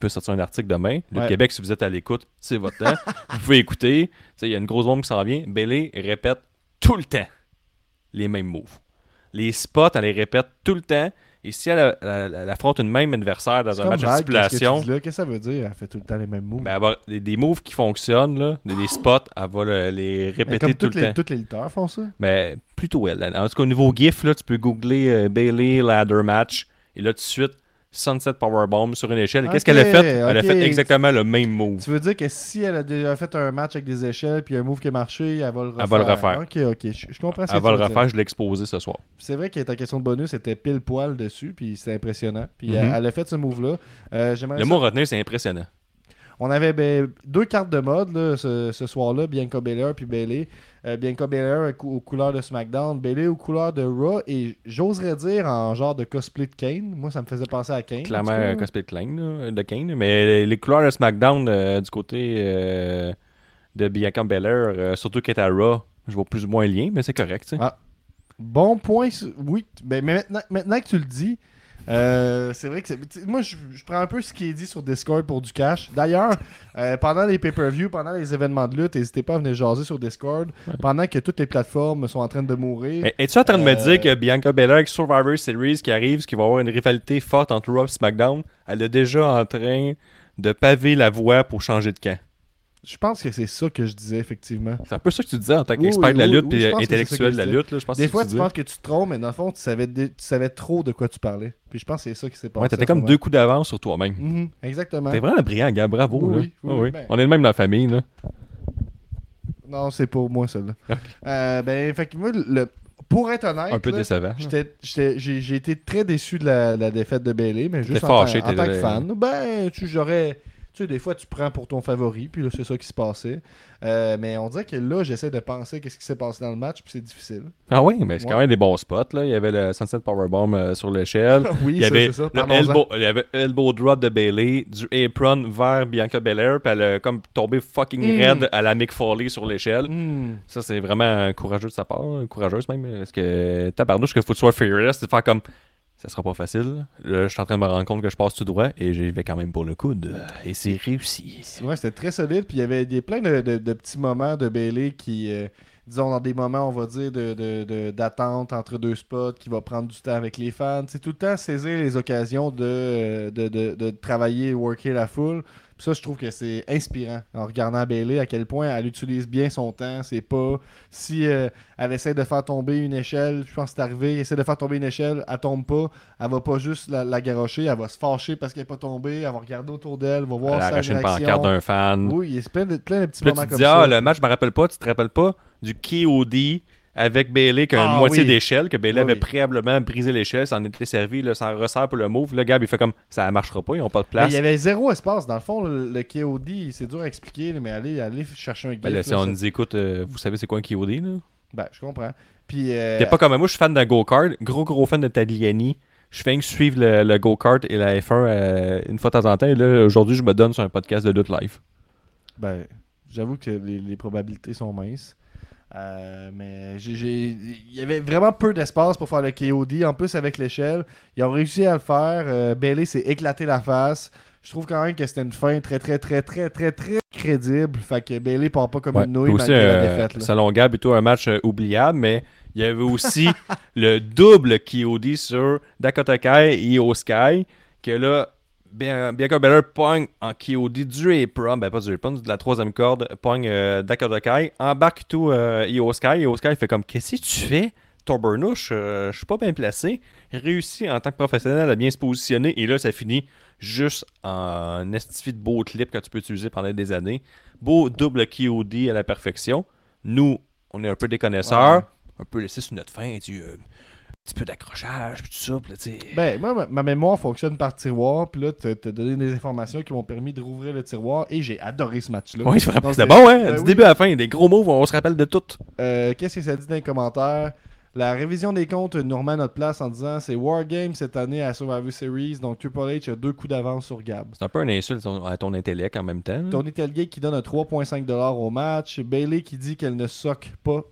Peut sortir un article demain. Le Ouais. Québec, si vous êtes à l'écoute, c'est votre temps. vous pouvez écouter. Tu sais, Il y a une grosse bombe qui s'en vient. Bailey répète tout le temps les mêmes moves. Les spots, elle les répète tout le temps. Et si elle, elle- elle affronte une même adversaire dans un match vague, tu stipulation? Qu'est-ce que ça veut dire? Elle fait tout le temps les mêmes moves. ben, va- des, des moves qui fonctionnent, là, des, des spots, elle va le- les répéter comme tout le les, temps. toutes les lutteurs font ça? Mais plutôt elle. En tout cas, au niveau GIF, là, tu peux googler euh, Bailey Ladder Match. Et là, tout de suite, Sunset Powerbomb sur une échelle. Qu'est-ce qu'elle a fait? Elle a fait exactement le même move. Tu veux dire que si elle a déjà fait un match avec des échelles puis un move qui a marché, elle va le refaire. Elle va le refaire. Ok, ok, je, je comprends ce que Elle va tu le refaire, dire. je l'ai exposé ce soir. C'est vrai que ta question de bonus était pile poil dessus, puis c'était impressionnant. Puis Mhm. elle, elle a fait ce move-là. Euh, Le ça- mot retenu, c'est impressionnant. On avait ben, deux cartes de mode là, ce, ce soir-là, Bianca Belair puis Bailey. Euh, Bianca Belair aux, cou- aux couleurs de SmackDown, Bailey aux couleurs de Raw et j'oserais dire en genre de cosplay de Kane. Moi, ça me faisait penser à Kane. Clairement, un cosplay de Kane, de Kane. Mais les- les couleurs de SmackDown euh, du côté euh, de Bianca Belair, euh, surtout qu'elle est à Raw, je vois plus ou moins le lien, mais c'est correct. Ah. Bon point. Oui, mais maintenant, maintenant que tu le dis, euh, c'est vrai que Moi, je, je prends un peu ce qui est dit sur Discord pour du cash. D'ailleurs, euh, pendant les pay-per-view, pendant les événements de lutte, n'hésitez pas à venir jaser sur Discord. Pendant que toutes les plateformes sont en train de mourir. Mais Es-tu en train de me Euh, dire que Bianca Belair avec Survivor Series qui arrive, ce qui va avoir une rivalité forte entre Raw et SmackDown, elle est déjà en train de paver la voie pour changer de camp? Je pense que c'est ça que je disais, effectivement. C'est un peu ça que tu disais en tant qu'expert oui, de la lutte et intellectuel de la lutte. là, je pense Des que fois, tu penses que tu te trompes, mais dans le fond, tu savais, tu savais trop de quoi tu parlais. Puis je pense que c'est ça qui s'est passé. Ouais, t'étais en comme deux coups d'avance sur toi-même. Mhm, exactement. T'es vraiment brillant, gars. Bravo. Oui, là. Ah ben. On est le même dans la famille. Là. Non, c'est pour moi, celle-là. Euh, ben, fait que moi, le... pour être honnête, Un peu décevant. j'ai été très déçu de la, la défaite de Bailey, mais juste en, fâché, en t'es- tant que fan. Ben, tu j'aurais. Tu sais, des fois, tu prends pour ton favori, puis là, c'est ça qui se passait. Euh, mais on dirait que là, j'essaie de penser qu'est-ce qui s'est passé dans le match, puis c'est difficile. Ah oui, mais c'est Ouais. quand même des bons spots. Là. Il y avait le Sunset Powerbomb euh, sur l'échelle. oui, Il y ça, avait c'est ça. le Parlons-en. elbow, il y avait elbow drop de Bailey, du apron vers Bianca Belair, puis elle a comme tombé fucking Mm. raide à la Mick Foley sur l'échelle. Hmm. Ça, c'est vraiment courageux de sa part. hein, Courageuse même. Parce que tabarnouche que faut que tu sois fearless, de faire comme. Ça sera pas facile. Là, je suis en train de me rendre compte que je passe tout droit et j'y vais quand même pour le coude. Et c'est réussi. Ouais, c'était très solide. Puis il y avait des, plein de, petits moments de Bailey qui, euh, disons, dans des moments, on va dire, d'attente entre deux spots, qui va prendre du temps avec les fans. C'est tout le temps saisir les occasions de, de- de travailler et worker la foule. Ça, je trouve que c'est inspirant en regardant Bailey à quel point elle utilise bien son temps. C'est pas si euh, elle essaie de faire tomber une échelle, je pense que c'est arrivé, elle essaie de faire tomber une échelle, elle tombe pas, elle va pas juste la, la garrocher, elle va se fâcher parce qu'elle est pas tombée, elle va regarder autour d'elle, va voir Elle sa arraché une réaction. pancarte d'un fan. Oui, il y a plein de, plein de petits Puis moments tu comme dis, ça. ah, le match, je me rappelle pas, tu te rappelles pas du KOD avec Bailey qui a une Ah, moitié oui. d'échelle, que Bailey Oui, avait oui. brisé l'échelle, ça en était servi, là, ça resserre pour le move. Là, Gab, il fait comme, ça marchera pas, ils ont pas de Mais place. il y avait zéro espace. Dans le fond, le, le KOD, c'est dur à expliquer, mais allez, allez chercher un Ben gif. là, si on ça- nous écoute, euh, vous savez c'est quoi un KOD, là? Ben, je comprends. Puis, euh, T'es pas comme moi, je suis fan d'un go-kart, gros gros fan de Tagliani. Je fais que suivre le, le go-kart et la F1 euh, une fois de temps en temps. Et là, aujourd'hui, je me donne sur un podcast de lutte live. Ben, j'avoue que les, les probabilités sont minces. Euh, mais il y avait vraiment peu d'espace pour faire le KOD. En plus, avec l'échelle, ils ont réussi à le faire. Euh, Bailey s'est éclaté la face. Je trouve quand même que c'était une fin très, très, très, très, très, très crédible. Fait que Bailey part pas comme Ouais. une nouille aussi, malgré la euh, défaite. là. selon Gab, plutôt un match euh, oubliable, mais il y avait aussi le double KOD sur Dakota Kai et Sky, que là, Bianca Belair pogne en KOD du apron, ben pas du apron, de la troisième corde, pogne euh, Dakota Kai, embarque tout euh, Io Sky, Io Sky fait comme, qu'est-ce que tu fais? Torbernouche, euh, je suis pas bien placé. Réussit en tant que professionnel à bien se positionner, et là, ça finit juste en estifi de beau clip que tu peux utiliser pendant des années. Beau double KOD à la perfection. Nous, on est un peu des connaisseurs, Ouais. un peu laissé sur notre fin, du euh, petit peu d'accrochage, puis tout ça, puis là, tu sais. Ben, moi, ma, mémoire fonctionne par tiroir. Puis là, tu as donné des informations qui m'ont permis de rouvrir le tiroir. Et j'ai adoré ce match-là. Oui, c'est vraiment Donc, c'était c'est- bon, hein? ben du oui. début à la fin, des gros mots, on se rappelle de tout. Euh, Qu'est-ce que ça dit dans les commentaires? La révision des comptes nous remet à notre place en disant c'est Wargame cette année à Survivor Series, donc Triple H a deux coups d'avance sur Gab. C'est un peu un insulte à ton- ton intellect en même temps. Tony Telgate qui donne un 3,5$ au match. Bailey qui dit qu'elle ne soque pas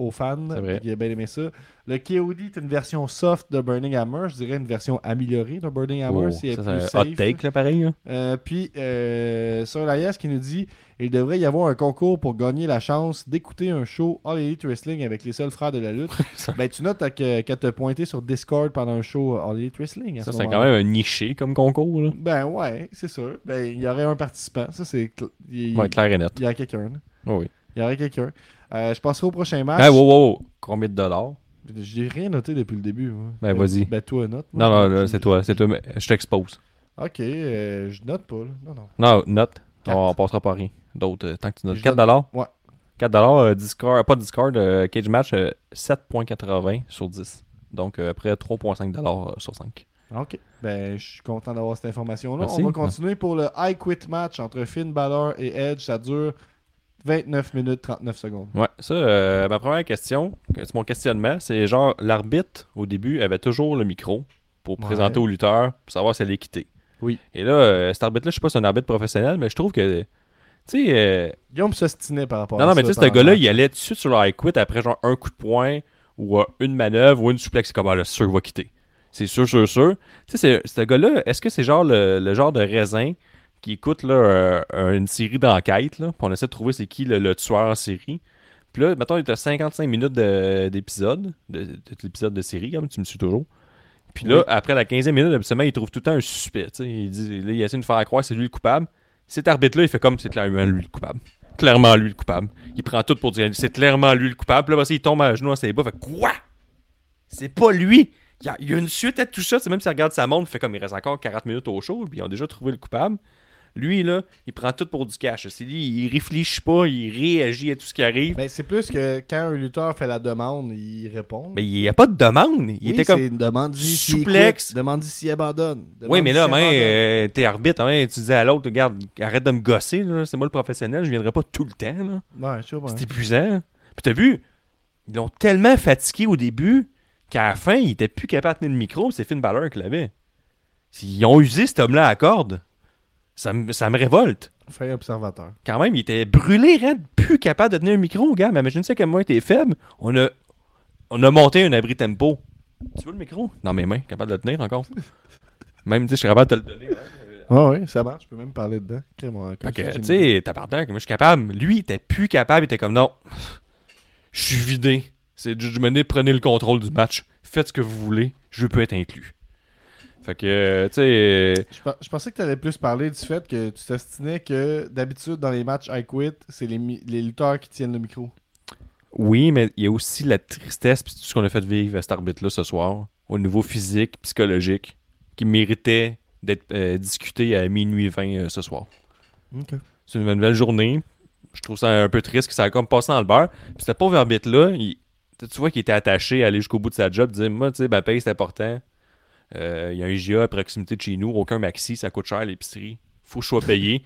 aux fans. A bien aimé ça. Le KOD est une version soft de Burning Hammer. Je dirais une version améliorée de Burning Hammer. Oh, c'est un hot safe. take, là, pareil. là. Euh, puis, euh, Elias qui nous dit il devrait y avoir un concours pour gagner la chance d'écouter un show All Elite Wrestling avec les seuls frères de la lutte. Ben, tu notes euh, qu'elle t'a pointé sur Discord pendant un show All Elite Wrestling. Ça, ce c'est quand même un niché comme concours. Là. Ben, ouais, c'est sûr. Ben, il y aurait un participant. Ça, c'est. cl- Il Ouais, clair et net. il y a quelqu'un. Oh, oui. Il y aurait quelqu'un. Euh, je passerai au prochain match. Hey, wow, wow, wow. Combien de dollars? J'ai rien noté depuis le début. moi. Ben, vas-y. Ben, toi, note. Non, moi. non, c'est toi. C'est toi. mais Je t'expose. Ok, euh, je note pas. là. Non, non. Non, note. Quatre. On passera pas rien. D'autres, euh, tant que tu notes. Je 4 donne- dollars? Ouais. 4 dollars, euh, Discord, pas Discord, euh, Cage Match, euh, 7.80 sur 10. Donc, euh, après 3.5 dollars sur 5. Ok. Ben, je suis content d'avoir cette information-là. On va continuer pour le I Quit match entre Finn Balor et Edge. Ça dure 29 minutes 39 secondes. Ouais, ça, euh, ma première question, que- c'est mon questionnement, c'est genre, l'arbitre, au début, avait toujours le micro pour Ouais. présenter au lutteur, pour savoir s'il allait quitter. Oui. Et là, euh, cet arbitre-là, je sais pas si c'est un arbitre professionnel, mais je trouve que, tu sais, euh, Guillaume s'ostinait par rapport non, à non, ça. mais tu sais, ce gars-là, il allait tout de suite sur le high quit après genre un coup de poing ou euh, une manœuvre ou une suplex. C'est comme, ah, là, c'est sûr qu'il va quitter. C'est sûr, sûr, sûr. Tu sais, ce gars-là, est-ce que c'est genre le, le genre de raisin qui écoute là, euh, une série d'enquêtes, on essaie de trouver c'est qui le, le tueur en série. Puis là, mettons, il était 55 minutes de- d'épisode, de, de, l'épisode de série, comme tu me suis toujours. Puis là, Oui. après la 15e minute, habituellement, il trouve tout le temps un suspect. Il, dit, là, il essaie de nous faire croire que c'est lui le coupable. Cet arbitre-là, il fait comme c'est clairement lui le coupable. Clairement lui le coupable. Il prend tout pour dire c'est clairement lui le coupable. Puis là, ça, il tombe à genoux dans ses bas. Fait quoi? C'est pas lui il y, a, il y a une suite à tout ça. Même s'il regarde sa montre, il fait comme il reste encore 40 minutes au show, puis ils ont déjà trouvé le coupable. Lui, là, il prend tout pour du cash. C'est lui, il réfléchit pas, il réagit à tout ce qui arrive. Ben, c'est plus que quand un lutteur fait la demande, il répond. Mais il n'y a pas de demande. Il Oui, était comme. c'est une demande Souplex. demande s'il abandonne. Oui, mais là, man, euh, t'es arbitre, hein, tu disais à l'autre, regarde, arrête de me gosser, c'est moi le professionnel, je viendrai pas tout le temps. Ouais, pas. C'est épuisant. Puis t'as vu, ils l'ont tellement fatigué au début qu'à la fin, il était plus capable de tenir le micro, c'est Finn Balor qui l'avait. Ils ont usé cet homme-là à corde. Ça me, ça me révolte. Fin observateur. Quand même, il était brûlé, raide, plus capable de tenir un micro, gars. Mais imagine ça comme moi, t'es faible. On a, on a monté un abri tempo. Tu veux le micro? Dans mes mains, capable de le tenir encore. Même, tu sais, je suis capable de te le donner. hein. Ouais, ouais, ça marche. Je peux même parler dedans. Fait que, tu sais, t'as pardon, que moi je suis capable. Lui, il était plus capable, il était comme non. Je suis vidé. C'est du menez, prenez le contrôle du match. Faites ce que vous voulez. Je peux être inclus. Fait que, euh, tu sais, euh, Je, pe- je pensais que tu allais plus parler du fait que tu t'ostinais que d'habitude dans les matchs I Quit, c'est les, les lutteurs qui tiennent le micro. oui, mais il y a aussi la tristesse puis tout ce qu'on a fait vivre à cet arbitre-là ce soir, au niveau physique, psychologique, qui méritait d'être euh, discuté à minuit 20 euh, ce soir. C'est une nouvelle journée. Je trouve ça un peu triste que ça a comme passé dans le beurre. Puis ce pauvre arbitre-là, tu vois qu'il était attaché à aller jusqu'au bout de sa job, dire Moi, tu sais, ma paye, c'est important. Euh, Il y a un IGA à proximité de chez nous, aucun maxi, ça coûte cher l'épicerie. Faut que je sois payé.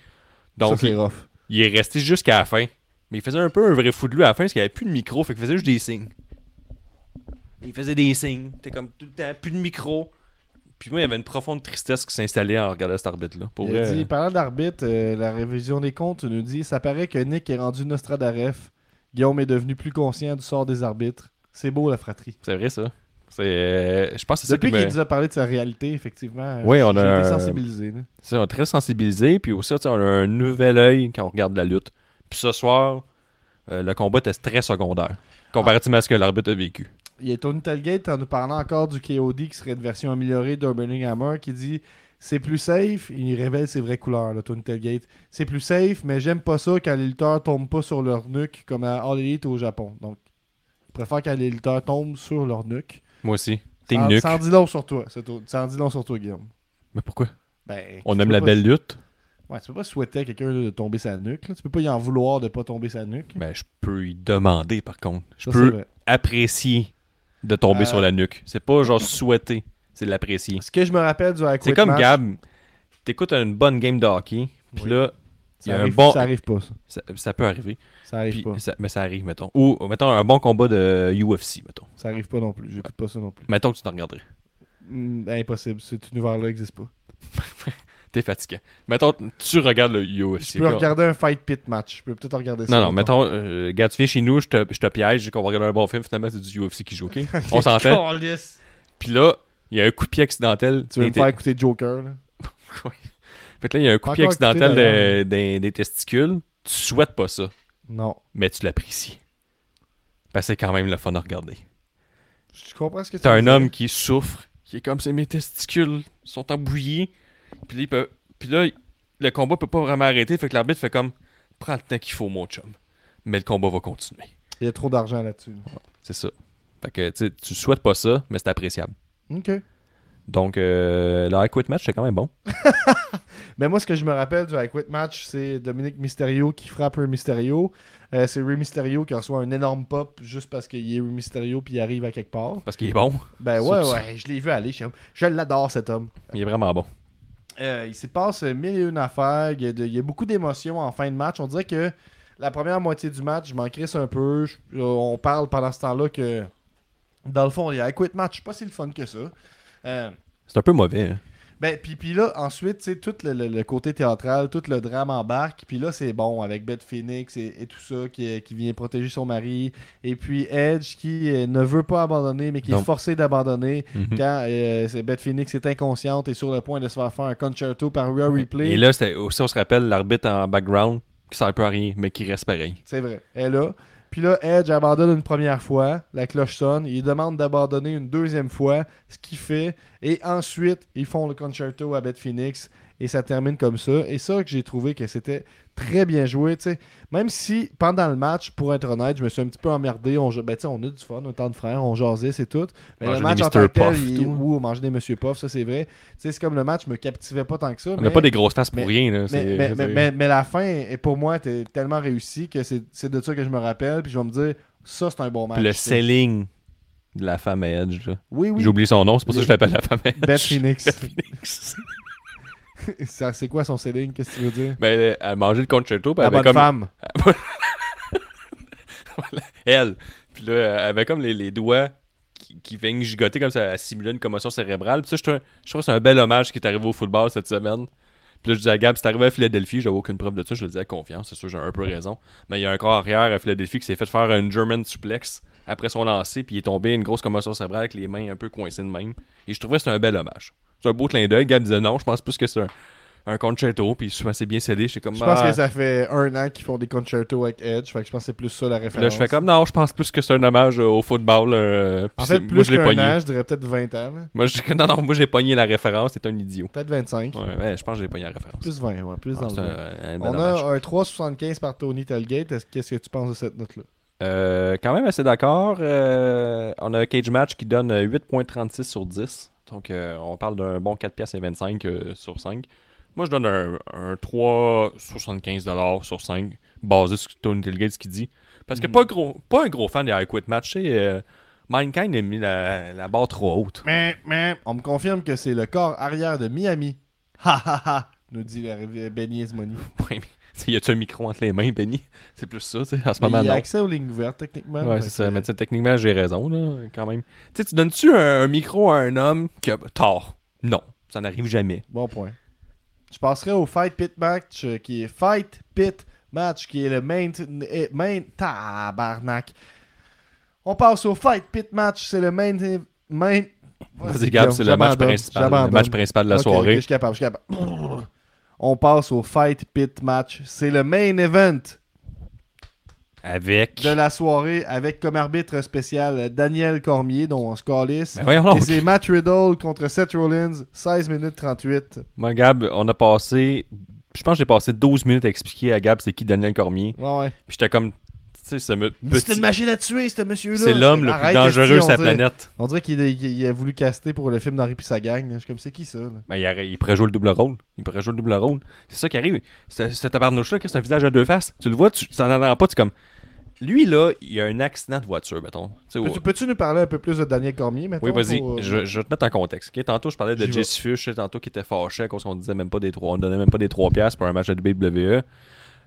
Donc, ça, il, rough. il est resté jusqu'à la fin. Mais il faisait un peu un vrai fou de lui à la fin parce qu'il n'y avait plus de micro, fait qu'il faisait juste des signes. Il faisait des signes. T'es comme tout le temps, plus de micro. Puis moi, il y avait une profonde tristesse qui s'installait en regardant cet arbitre-là. Pour Il vrai, dit, parlant d'arbitre, euh, la révision des comptes nous dit Ça paraît que Nick est rendu Nostradaref. Guillaume est devenu plus conscient du sort des arbitres. C'est beau la fratrie. c'est vrai ça. C'est, euh, je pense que c'est ça Depuis qui qu'il me... nous a parlé de sa réalité, effectivement, Oui, on a été sensibilisé. on est très sensibilisé, puis aussi, on a un nouvel œil quand on regarde la lutte. Puis ce soir, euh, le combat était très secondaire, comparativement à ce que l'arbitre a vécu. Il y a Tony Telgate en nous parlant encore du KOD qui serait une version améliorée d'Urbaning Hammer qui dit c'est plus safe. Il révèle ses vraies couleurs, là, Tony Telgate. C'est plus safe, mais j'aime pas ça quand les lutteurs tombent pas sur leur nuque comme à All Elite au Japon. Donc, je préfère quand les lutteurs tombent sur leur nuque. Moi aussi. Team Nuke. ça en dit long sur toi. c'est tout. Ça en dit long sur toi, Guillaume. Mais pourquoi? Ben, On aime la pas- belle lutte. Ouais, tu peux pas souhaiter à quelqu'un de tomber sa nuque. là. Tu peux pas y en vouloir de pas tomber sa nuque. Ben, je peux y demander, par contre. Je Ça, peux apprécier de tomber Euh, sur la nuque. C'est pas genre souhaiter, c'est l'apprécier. Ce que je me rappelle du C'est comme Gab, t'écoutes une bonne game de hockey, puis Oui. là, Ça un arrive, bon... ça arrive pas, ça. Ça, ça peut arriver. Ça arrive Puis pas. ça- mais ça arrive, mettons. Ou, mettons, un bon combat de UFC, mettons. Ça arrive pas non plus. J'écoute pas ça non plus. Mettons que tu t'en regarderais. Hmm, impossible. Cet univers-là n'existe pas. T'es fatiguant. Mettons, tu regardes le UFC. Je peux regarder un fight pit match. Je peux peut-être regarder ça. Non, non, mettons, euh, tu viens chez nous, je te, je te piège, je dis qu'on va regarder un bon film, finalement, c'est du UFC qui joue, ok? On s'entend. Calisse. Puis là, il y a un coup de pied accidentel. Tu veux me faire écouter Joker, là? Fait que là, il y a un coup accidentel de- des, des testicules. Tu souhaites pas ça, Non. mais tu l'apprécies. Parce que c'est quand même le fun à regarder. Je comprends ce que tu T'as un homme qui souffre, qui est comme c'est mes testicules sont embouillés. Puis là, il peut- puis là, le combat peut pas vraiment arrêter. Fait que l'arbitre fait comme prends le temps qu'il faut, mon chum. Mais le combat va continuer. Il y a trop d'argent là-dessus. C'est ça. Fait que tu tu souhaites pas ça, mais c'est appréciable. OK. Donc, euh, le I Quit match, c'est quand même bon. Mais moi, ce que je me rappelle du I Quit match, c'est Dominique Mysterio qui frappe Rey Mysterio. Euh, c'est Rey Mysterio qui reçoit un énorme pop juste parce qu'il est Rey Mysterio puis il arrive à quelque part. Parce qu'il est bon. Ben ouais, ouais, je l'ai vu aller. Je, je l'adore, cet homme. Il est vraiment bon. Euh, il s'y passe mille et une affaires. Il y a, de- il y a beaucoup d'émotions en fin de match. On dirait que la première moitié du match, je m'en crisse un peu. Je- on parle pendant ce temps-là que, dans le fond, il y a I Quit match. C'est pas si le fun que ça. Euh, C'est un peu mauvais. hein. ben, puis, puis là, ensuite, tu sais, tout le, le- le côté théâtral, tout le drame embarque. Puis là, c'est bon avec Beth Phoenix et, et tout ça qui, qui vient protéger son mari. Et puis Edge qui euh, ne veut pas abandonner, mais qui est forcé d'abandonner Mhm. quand euh, Beth Phoenix est inconsciente et sur le point de se faire faire un concerto par Rhea Replay. Et là, aussi, on se rappelle l'arbitre en background qui sert un peu à rien, mais qui reste pareil. C'est vrai, elle est là. Puis là, Edge abandonne une première fois, la cloche sonne, il demande d'abandonner une deuxième fois, ce qu'il fait, et ensuite, ils font le concerto à Beth Phoenix, et ça termine comme ça. Et ça que j'ai trouvé que c'était très bien joué. Même si, pendant le match, pour être honnête, je me suis un petit peu emmerdé, on, ben, on a du fun, autant de frères, on jasait, c'est tout. Mais Manger le match des en tant tel, il- on mangeait des Monsieur Puff, ça c'est vrai. C'est comme le match me captivait pas tant que ça. On mais- n'a pas des grosses faces pour mais- rien. Là. mais, mais, la fin, est, pour moi, était tellement réussie que c'est de ça que je me rappelle. Puis je vais me dire, ça, c'est un bon match. Puis le selling de la femme à Edge. là. Oui, oui. J'ai oublié son nom, c'est pour ça que je l'appelle la femme à Edge. Beth Phoenix. Beth Phoenix. C'est quoi son selling Qu'est-ce que tu veux dire? Ben, elle a mangé le concerto. La elle avait bonne comme... femme. Elle. Puis là, elle avait comme les, les doigts qui, qui viennent gigoter comme ça, à simuler une commotion cérébrale. Puis ça, je trouve, je trouve que c'est un bel hommage qui est arrivé au football cette semaine. Puis là, je disais à Gab, c'est arrivé à Philadelphie, j'avais aucune preuve de ça, je le disais à confiance, c'est sûr, j'ai un peu raison. Mais il y a un corps arrière à Philadelphie qui s'est fait faire un German suplex après son lancer, puis il est tombé une grosse commotion cérébrale avec les mains un peu coincées de même. Et je trouvais que c'était un bel hommage. C'est un beau clin d'œil. Gab disait non, je pense plus que c'est un, un concerto, puis souvent c'est bien scellé. Comme. Je pense ah. que ça fait un an qu'ils font des concertos avec Edge, fait que je pense que c'est plus ça la référence. Là, je fais comme non, je pense plus que c'est un hommage au football. euh, En c'est- fait, moi, plus je l'ai qu'un an, je dirais peut-être 20 ans. là. Moi, je... Non, non, moi j'ai pogné la référence, t'es un idiot. Peut-être 25. Ouais, ouais, je pense que j'ai pogné la référence. Plus 20, ouais, plus Ouais, dans c'est le 20. un, un bel On hommage. a un 3,75 par Tony Telgate. Est-ce- Qu'est-ce que tu penses de cette note-là? Euh, quand même assez d'accord. Euh, on a un cage match qui donne euh, 8.36 sur 10. Donc, euh, on parle d'un bon 4 piastres et 25 euh, sur 5. Moi, je donne un, un 3,75$ sur 5, basé sur Tony Tailgate, ce qu'il dit. Parce que Mhm. pas, gros, pas un gros fan des I Quit Match. tu sais, euh, Mankind a mis la, la barre trop haute. Mais, mais, on me confirme que c'est le corps arrière de Miami. Ha ha ha, nous dit la- Benny Esmoni. Mais, y a-tu un micro entre les mains, Benny? C'est plus ça, tu sais, à ce Mais moment il a là accès aux lignes ouvertes, techniquement. Ouais, c'est ça. Mais tu sais, techniquement, j'ai raison, là, quand même. Tu sais, tu donnes-tu un, un micro à un homme qui a tort? Non, ça n'arrive jamais. Bon point. Je passerai au Fight Pit Match, euh, qui est Fight Pit Match, qui est le main, eh, main tabarnak. On passe au Fight Pit Match, c'est le main, main. Vas-y, Gab, c'est le match principal. Le match principal de la soirée. je suis capable, je suis capable. On passe au Fight Pit Match, c'est le main event Avec. de la soirée avec comme arbitre spécial Daniel Cormier, dont on se calisse. Ben. Et c'est Matt Riddle contre Seth Rollins, 16 minutes 38. Moi, Gab, on a passé. Je pense que j'ai passé 12 minutes à expliquer à Gab c'est qui Daniel Cormier. Ouais, ouais. Puis j'étais comme. Me- C'est petit- une machine à tuer, ce monsieur-là. C'est l'homme le plus Arrête, dangereux on dirait- planète. On dirait qu'il il- il a voulu caster pour le film d'Henri puis sa gang. Je suis comme, c'est qui ça? Ben, il, il pourrait jouer le double rôle. Il pourrait jouer le double rôle. C'est ça qui arrive. Ce ce tabarnouche-là, c'est un visage à deux faces. Tu le vois, tu t'en entends pas. Tu es comme. Lui, là, il a un accident de voiture, mettons. Peux-tu peux-tu nous parler un peu plus de Daniel Cormier maintenant? Oui, vas-y. pour, euh, Je, je vais te mettre en contexte. Tantôt, je parlais de. Jesse Fush, tantôt qui était fâché à cause qu'on disait même pas des 3, on donnait même pas des 3 piastres pour un match de WWE.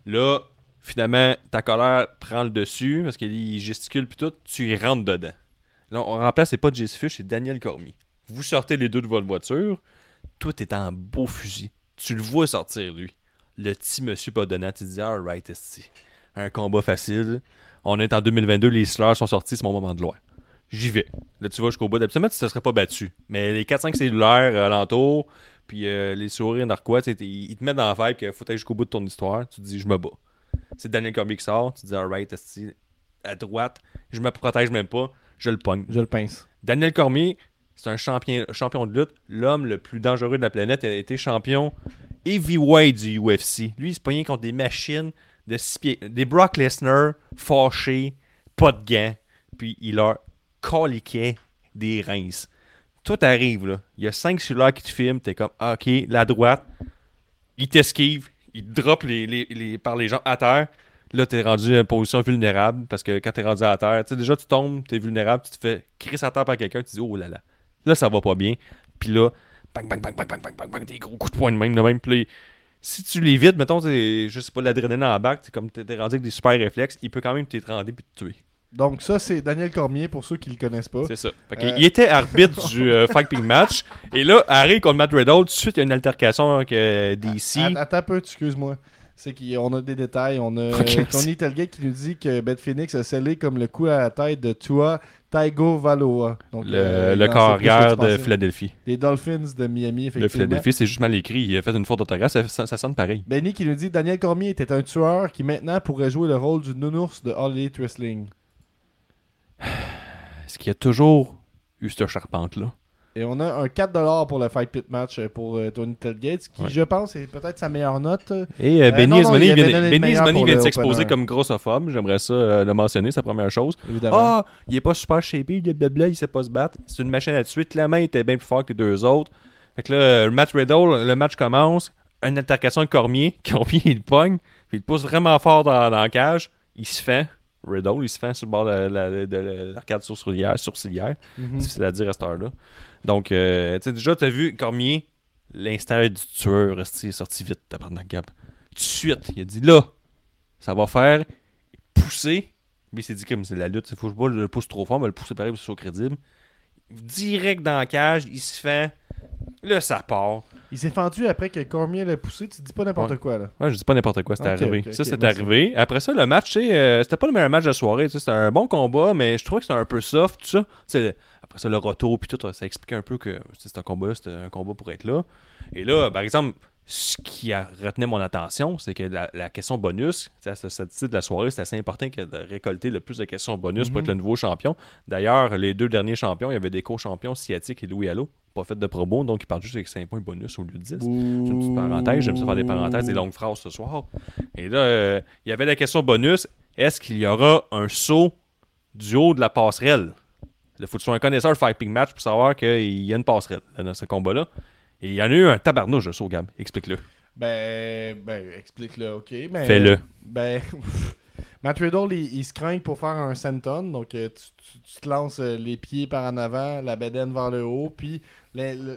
Là, finalement, ta colère prend le dessus parce qu'il gesticule puis tout, tu rentres dedans. Là, on remplace, c'est pas Jesse Fush, c'est Daniel Cormier. Vous sortez les deux de votre voiture, tout est en beau fusil. Tu le vois sortir, lui. Le petit monsieur pas donnant, tu dis, alright. Un combat facile. On est en 2022, les slurs sont sortis, c'est mon moment de gloire. J'y vais. Là, tu vas jusqu'au bout. D'habitude, tu ne serais pas battu. Mais les 4-5 cellulaires euh, alentour, puis euh, les sourires narquois, ils te mettent dans la vibe qu'il faut aller jusqu'au bout de ton histoire. Tu te dis, je me bats. C'est Daniel Cormier qui sort. Tu dis, alright, à droite, je me protège même pas, je le pogne. Je le pince. Daniel Cormier, c'est un champion, champion de lutte, l'homme le plus dangereux de la planète. Il a été champion heavyweight du UFC. Lui, il se pognait contre des machines de six pieds. Des Brock Lesnar fâchés, pas de gants, puis il leur coliquait des reins. Tout arrive, là. Il y a cinq cellulaires qui te filment, t'es comme, ah, ok, la droite, il t'esquive, il drop les, les- les- par les gens à terre. Là, t'es rendu en position vulnérable parce que quand t'es rendu à terre, tu sais, déjà, tu tombes, t'es vulnérable, tu te fais crisser à terre par quelqu'un, tu dis, oh là là, là, ça va pas bien. Puis là, bang, bang, bang, bang, bang, bang, bang, bang, des gros coups de poing de même, de même. Puis si tu l'évites, mettons, t'es- je sais pas, l'adrénaline en bac, comme t'es rendu avec des super réflexes, il peut quand même t'étrender puis te tuer. Donc, ça, c'est Daniel Cormier pour ceux qui le connaissent pas. C'est ça. Euh. Il était arbitre du euh, Fighting Match. Et là, Harry contre Matt Riddle, tout de suite, il y a une altercation avec euh, DC. Att- Attends un peu, excuse-moi. C'est qu'on a des détails. On a Ok. euh, Tony Telgate qui nous dit que Beth Phoenix a scellé comme le coup à la tête de Tua Taigo Valoa. Donc, le, euh, le dans corps ce plus que arrière tu de. Philadelphie. Les Dolphins de Miami, Le effectivement. Philadelphie, c'est juste mal écrit. Il a fait une faute d'orthographe, ça, ça- ça sonne pareil. Benny qui nous dit Daniel Cormier était un tueur qui maintenant pourrait jouer le rôle du nounours de Elite Wrestling. Est-ce qu'il y a toujours eu cette charpente-là? Et on a un 4$ pour le Fight Pit match euh, pour euh, Tony Telgate, qui Ouais. je pense est peut-être sa meilleure note. Et euh, Euh, Benny Ismoney vient, le de le s'exposer comme grossophobe. J'aimerais ça euh, le mentionner, c'est la première chose. Ah, il est pas super shapé, blablabla, il sait pas se battre. C'est une machine à tuer. Clairement, il était bien plus fort que les deux autres. Fait que là, euh, Matt Riddle, le match commence. Une altercation de Cormier. Cormier, il le pogne. Puis il le pousse vraiment fort dans, dans la cage. Il se fait. Riddle, il se fait sur le bord de, la- de- de l'arcade sourcilière. sourcilière. Difficile à dire à cette heure-là. Donc, euh, tu sais, déjà, tu as vu Cormier, l'instant du tueur, est sorti vite, t'as pris Gab. Tout de suite, il a dit là, ça va faire pousser. Mais il s'est dit comme c'est la lutte, il faut que je pas le pousse trop fort, mais le pousser pareil pour que ce soit crédible. Direct dans la cage, il se fait. Là, ça part. Il s'est fendu après que Cormier l'a poussé. Tu dis pas n'importe Ouais. quoi là. Ouais, je dis pas n'importe quoi, c'était arrivé. ça, ok, c'est arrivé. Après ça, le match, tu sais, euh, c'était pas le meilleur match de la soirée. C'était un bon combat, mais je trouvais que c'était un peu soft, tout ça. Après ça, le retour, puis tout, ça expliquait un peu que c'est un combat, c'était un combat pour être là. Et là, par exemple, ce qui a- retenait mon attention, c'est que la, la question bonus, à ce titre de la soirée, c'est assez important que de récolter le plus de questions bonus pour Mhm. être le nouveau champion. D'ailleurs, les deux derniers champions, il y avait des co-champions Sciatique et Louis Allo, pas fait de promo, donc ils partent juste avec 5 points bonus au lieu de 10. C'est une petite parenthèse, j'aime ça faire des parenthèses, des longues phrases ce soir. Et là, euh, il y avait la question bonus est-ce qu'il y aura un saut du haut de la passerelle? Il faut que tu sois un connaisseur de Fighting Match pour savoir qu'il y a une passerelle dans ce combat-là. Et il y en a eu un tabarnouche de saut, Gab. Explique-le. Ben, ben explique-le, ok. mais- Fais-le. Ben, Matt Riddle, il, il se craint pour faire un senton. Donc, euh, tu, tu- tu te lances euh, les pieds par en avant, la bedaine vers le haut. Puis,